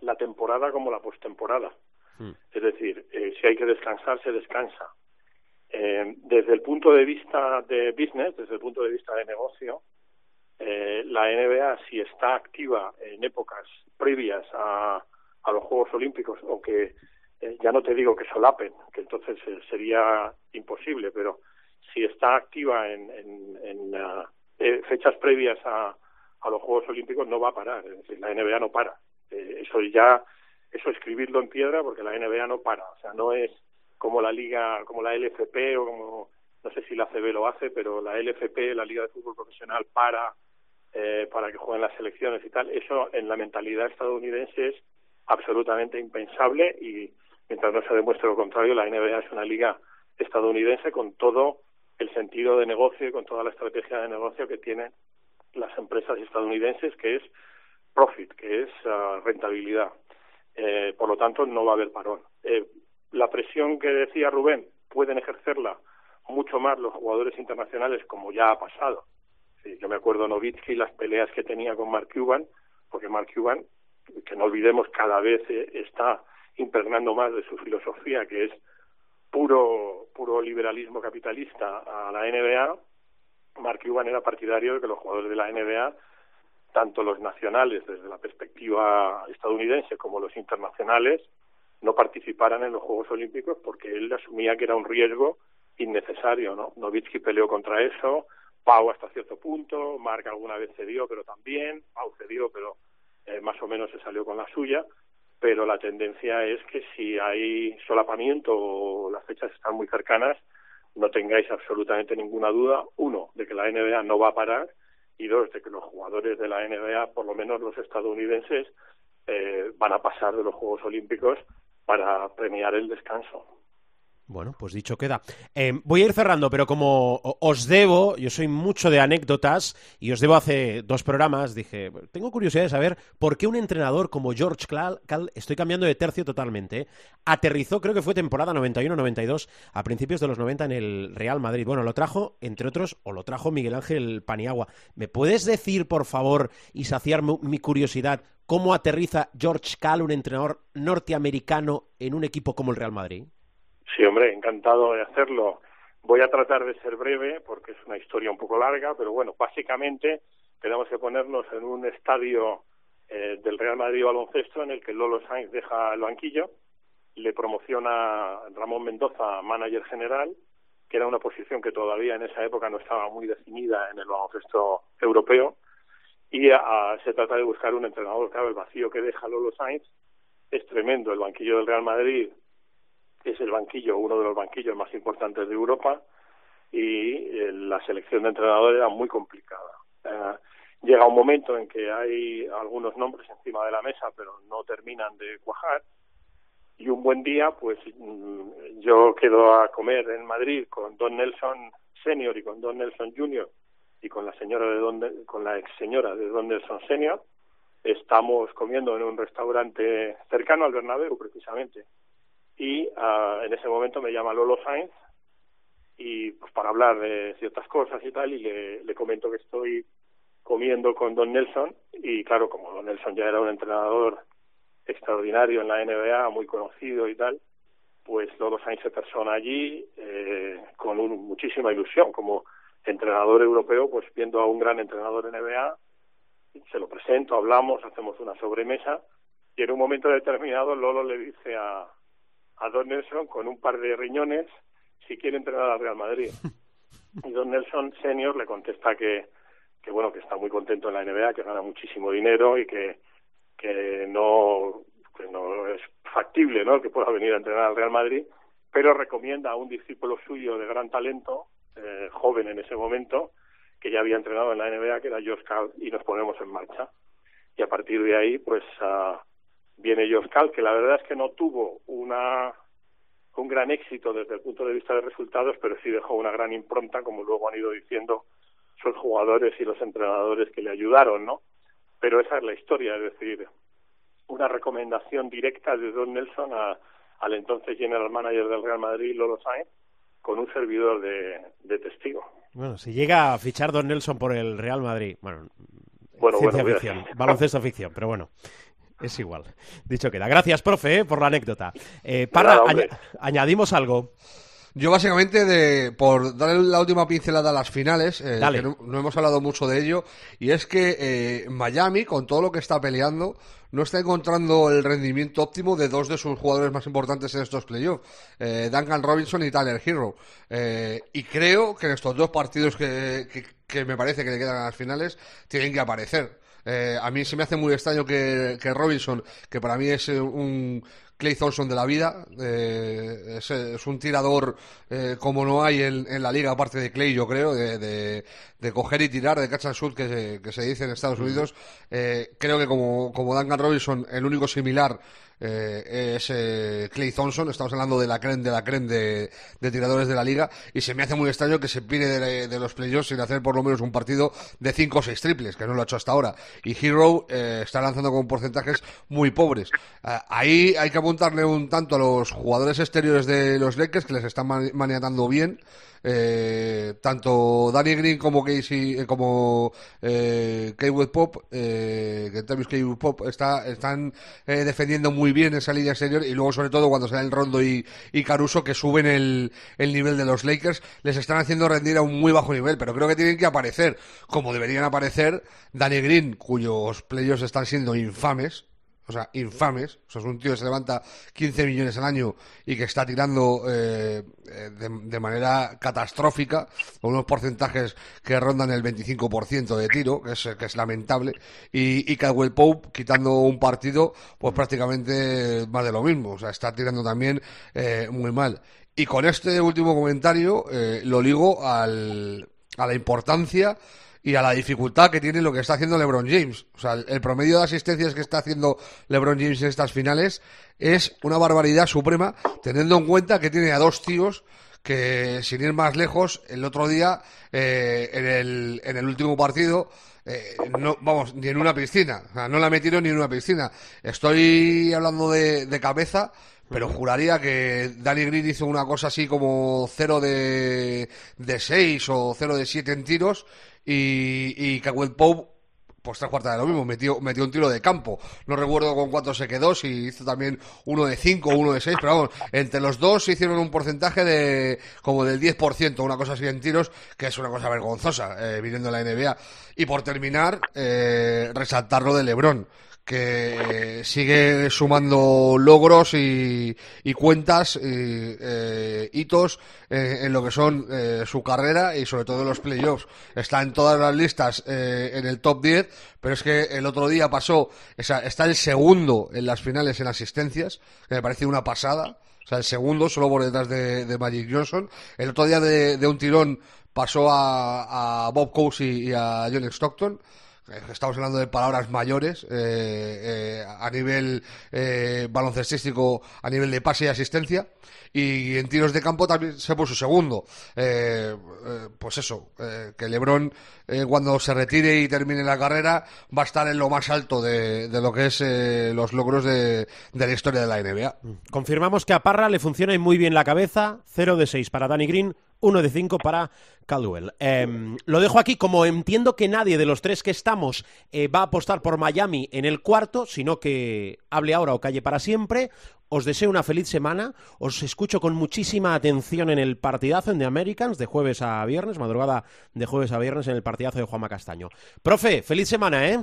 la temporada como la postemporada. Hmm. Es decir, eh, si hay que descansar, se descansa. Eh, desde el punto de vista de business, desde el punto de vista de negocio, eh, la NBA, si está activa en épocas previas a, a los Juegos Olímpicos o que eh, ya no te digo que solapen, que entonces eh, sería imposible, pero si está activa en, en, ah, eh, fechas previas a, a los Juegos Olímpicos no va a parar, es decir, la NBA no para. eso ya, eso escribirlo en piedra porque la NBA no para, o sea, no es como la liga, como la LFP o como, no sé si la CB lo hace, pero la LFP, la Liga de Fútbol Profesional, para eh, para que jueguen las selecciones y tal, eso en la mentalidad estadounidense es absolutamente impensable y, Mientras no se demuestre lo contrario, la NBA es una liga estadounidense con todo el sentido de negocio y con toda la estrategia de negocio que tienen las empresas estadounidenses, que es profit, que es ah, rentabilidad. Eh, por lo tanto, no va a haber parón. Eh, la presión que decía Rubén pueden ejercerla mucho más los jugadores internacionales, como ya ha pasado. Sí, yo me acuerdo Novitsky las peleas que tenía con Mark Cuban, porque Mark Cuban, que no olvidemos, cada vez eh, está impregnando más de su filosofía, que es puro, puro liberalismo capitalista a la NBA, Mark Cuban era partidario de que los jugadores de la NBA, tanto los nacionales desde la perspectiva estadounidense como los internacionales, no participaran en los Juegos Olímpicos porque él asumía que era un riesgo innecesario, ¿no? Novitsky peleó contra eso, Pau hasta cierto punto, Mark alguna vez cedió, pero también, Pau cedió, pero eh, más o menos se salió con la suya, pero la tendencia es que si hay solapamiento o las fechas están muy cercanas, no tengáis absolutamente ninguna duda, uno, de que la NBA no va a parar y dos, de que los jugadores de la NBA, por lo menos los estadounidenses, eh, van a pasar de los Juegos Olímpicos para premiar el descanso. Bueno, pues dicho queda. Eh, voy a ir cerrando, pero como os debo, yo soy mucho de anécdotas y os debo hace dos programas, dije, tengo curiosidad de saber por qué un entrenador como George Cal, estoy cambiando de tercio totalmente, ¿eh? aterrizó, creo que fue temporada 91-92, a principios de los 90 en el Real Madrid. Bueno, lo trajo, entre otros, o lo trajo Miguel Ángel Paniagua. ¿Me puedes decir, por favor, y saciar mi curiosidad, cómo aterriza George Cal, un entrenador norteamericano, en un equipo como el Real Madrid? Sí, hombre, encantado de hacerlo. Voy a tratar de ser breve porque es una historia un poco larga, pero bueno, básicamente tenemos que ponernos en un estadio eh, del Real Madrid baloncesto en el que Lolo Sainz deja el banquillo, le promociona Ramón Mendoza manager general, que era una posición que todavía en esa época no estaba muy definida en el baloncesto europeo, y se trata de buscar un entrenador. Claro, el vacío que deja Lolo Sainz es tremendo. El banquillo del Real Madrid es el banquillo, uno de los banquillos más importantes de Europa y eh, la selección de entrenadores era muy complicada. Eh, llega un momento en que hay algunos nombres encima de la mesa, pero no terminan de cuajar. Y un buen día, pues mm, yo quedo a comer en Madrid con Don Nelson Senior y con Don Nelson Junior y con la señora de Don con la ex señora de Don Nelson Senior. Estamos comiendo en un restaurante cercano al Bernabéu, precisamente y uh, en ese momento me llama Lolo Sainz y pues para hablar de ciertas cosas y tal y le, le comento que estoy comiendo con Don Nelson y claro como Don Nelson ya era un entrenador extraordinario en la NBA, muy conocido y tal, pues Lolo Sainz se persona allí eh, con muchísima ilusión como entrenador europeo, pues viendo a un gran entrenador NBA, se lo presento, hablamos, hacemos una sobremesa y en un momento determinado Lolo le dice a, a Don Nelson con un par de riñones si quiere entrenar al Real Madrid. Y Don Nelson Senior le contesta que, que bueno, que está muy contento en la NBA, que gana muchísimo dinero y que, que no, que no es factible, ¿no? Que pueda venir a entrenar al Real Madrid, pero recomienda a un discípulo suyo de gran talento, eh, joven en ese momento, que ya había entrenado en la NBA, que era Cal, y nos ponemos en marcha. Y a partir de ahí, pues uh, viene Cal, que la verdad es que no tuvo una un gran éxito desde el punto de vista de resultados, pero sí dejó una gran impronta, como luego han ido diciendo sus jugadores y los entrenadores que le ayudaron, ¿no? Pero esa es la historia, es decir, una recomendación directa de Don Nelson a, al entonces general manager del Real Madrid, Lolo Sainz, con un servidor de, de testigo. Bueno, si llega a fichar Don Nelson por el Real Madrid, bueno, bueno, ciencia bueno, ficción, baloncesto ficción, pero bueno. Es igual. Dicho queda. Gracias, profe, eh, por la anécdota. Eh, para, añ añadimos algo. Yo básicamente, de, por darle la última pincelada a las finales, eh, que no, no, hemos hablado mucho de ello, y es que eh, Miami, con todo lo que está peleando, no está encontrando el rendimiento óptimo de dos de sus jugadores más importantes en estos playoffs, eh, Duncan Robinson y Tyler Hero. Eh, y creo que en estos dos partidos que, que, que me parece que le quedan a las finales, tienen que aparecer. Eh, a mí se me hace muy extraño que, que Robinson, que para mí es un Clay Thompson de la vida, eh, es, es, un tirador eh, como no hay en, en, la liga, aparte de Clay, yo creo, de, de, de coger y tirar, de catch and shoot que se, que se dice en Estados Unidos. Eh, creo que como, como Duncan Robinson, el único similar eh, es eh, Clay Thompson, estamos hablando de la creen de la creen de, de, tiradores de la liga, y se me hace muy extraño que se pide de, de los playoffs sin hacer por lo menos un partido de 5 o 6 triples, que no lo ha hecho hasta ahora. Y Hero eh, está lanzando con porcentajes muy pobres. ahí hay que apuntarle un tanto a los jugadores exteriores de los Lakers, que les están maniatando bien eh, tanto Danny Green como Casey, eh, como eh, Kaywood Pop, eh, Kaywood Pop está, están eh, defendiendo muy bien esa línea exterior y luego sobre todo cuando salen Rondo y, Caruso que suben el, el nivel de los Lakers, les están haciendo rendir a un muy bajo nivel, pero creo que tienen que aparecer como deberían aparecer Danny Green, cuyos playos están siendo infames, o sea, infames. O sea, es un tío que se levanta 15 millones al año y que está tirando eh, de, de, manera catastrófica, con unos porcentajes que rondan el 25% de tiro, que es, que es lamentable, y, y Caldwell Pope quitando un partido, pues prácticamente más de lo mismo. O sea, está tirando también eh, muy mal. Y con este último comentario eh, lo ligo al, a la importancia y a la dificultad que tiene lo que está haciendo LeBron James. O sea, el, promedio de asistencias que está haciendo LeBron James en estas finales es una barbaridad suprema, teniendo en cuenta que tiene a dos tíos que, sin ir más lejos, el otro día, eh, en, el, en el último partido, eh, no, vamos, ni en una piscina. O sea, no la metieron ni en una piscina. Estoy hablando de, de cabeza, pero juraría que Danny Green hizo una cosa así como 0 de, de 6 o 0 de 7 en tiros y, y Caldwell Pope pues tres cuartas de lo mismo, metió, metió un tiro de campo. No recuerdo con cuánto se quedó, si hizo también uno de cinco o uno de seis, pero vamos, entre los dos hicieron un porcentaje de como del 10%, una cosa así en tiros, que es una cosa vergonzosa, eh, viniendo de la NBA. Y por terminar, eh, resaltar lo de Lebron que sigue sumando logros y, cuentas y eh, hitos eh, en lo que son eh, su carrera y sobre todo en los playoffs. Está en todas las listas eh, en el top 10, pero es que el otro día pasó, esa, está el segundo en las finales en asistencias, que me parece una pasada. O sea, el segundo, solo por detrás de, de Magic Johnson. El otro día de, de un tirón pasó a, a Bob Cousy y a John Stockton estamos hablando de palabras mayores eh, eh, a nivel eh, baloncestístico, a nivel de pase y asistencia. Y en tiros de campo también se puso segundo. Eh, pues eso, que Lebron cuando se retire y termine la carrera va a estar en lo más alto de, de lo que es los logros de, de, la historia de la NBA. Confirmamos que a Parra le funciona muy bien la cabeza, 0 de 6 para Danny Green, uno de cinco para Caldwell. Em, lo dejo aquí, como entiendo que nadie de los tres que estamos eh, va a apostar por Miami en el cuarto, sino que hable ahora o calle para siempre. Os deseo una feliz semana, os escucho con muchísima atención en el partidazo en The Americans de jueves a viernes, madrugada de jueves a viernes en el partidazo de Juanma Castaño. Profe, feliz semana, ¿eh?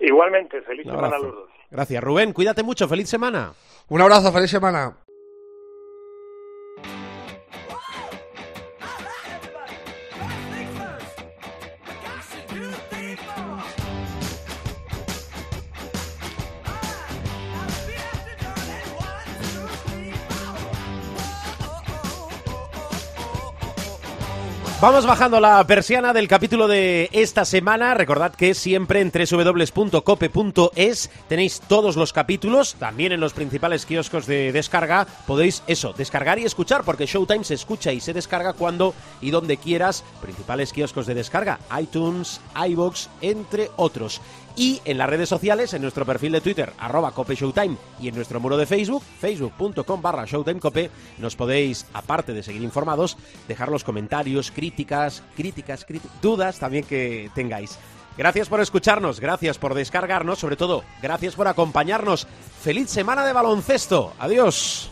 Igualmente, feliz semana a los dos. Gracias, Rubén. Cuídate mucho, feliz semana. Un abrazo, feliz semana. Vamos bajando la persiana del capítulo de esta semana. Recordad que siempre en www.cope.es tenéis todos los capítulos, también en los principales kioscos de descarga. Podéis eso, descargar y escuchar, porque Showtime se escucha y se descarga cuando y donde quieras. Principales kioscos de descarga, iTunes, iBox, entre otros. Y en las redes sociales, en nuestro perfil de Twitter, arroba Cope Showtime, y en nuestro muro de Facebook, facebook.com barra Showtimecope, nos podéis, aparte de seguir informados, dejar los comentarios, críticas, críticas, críti- dudas también que tengáis. Gracias por escucharnos, gracias por descargarnos, sobre todo, gracias por acompañarnos. ¡Feliz semana de baloncesto! ¡Adiós!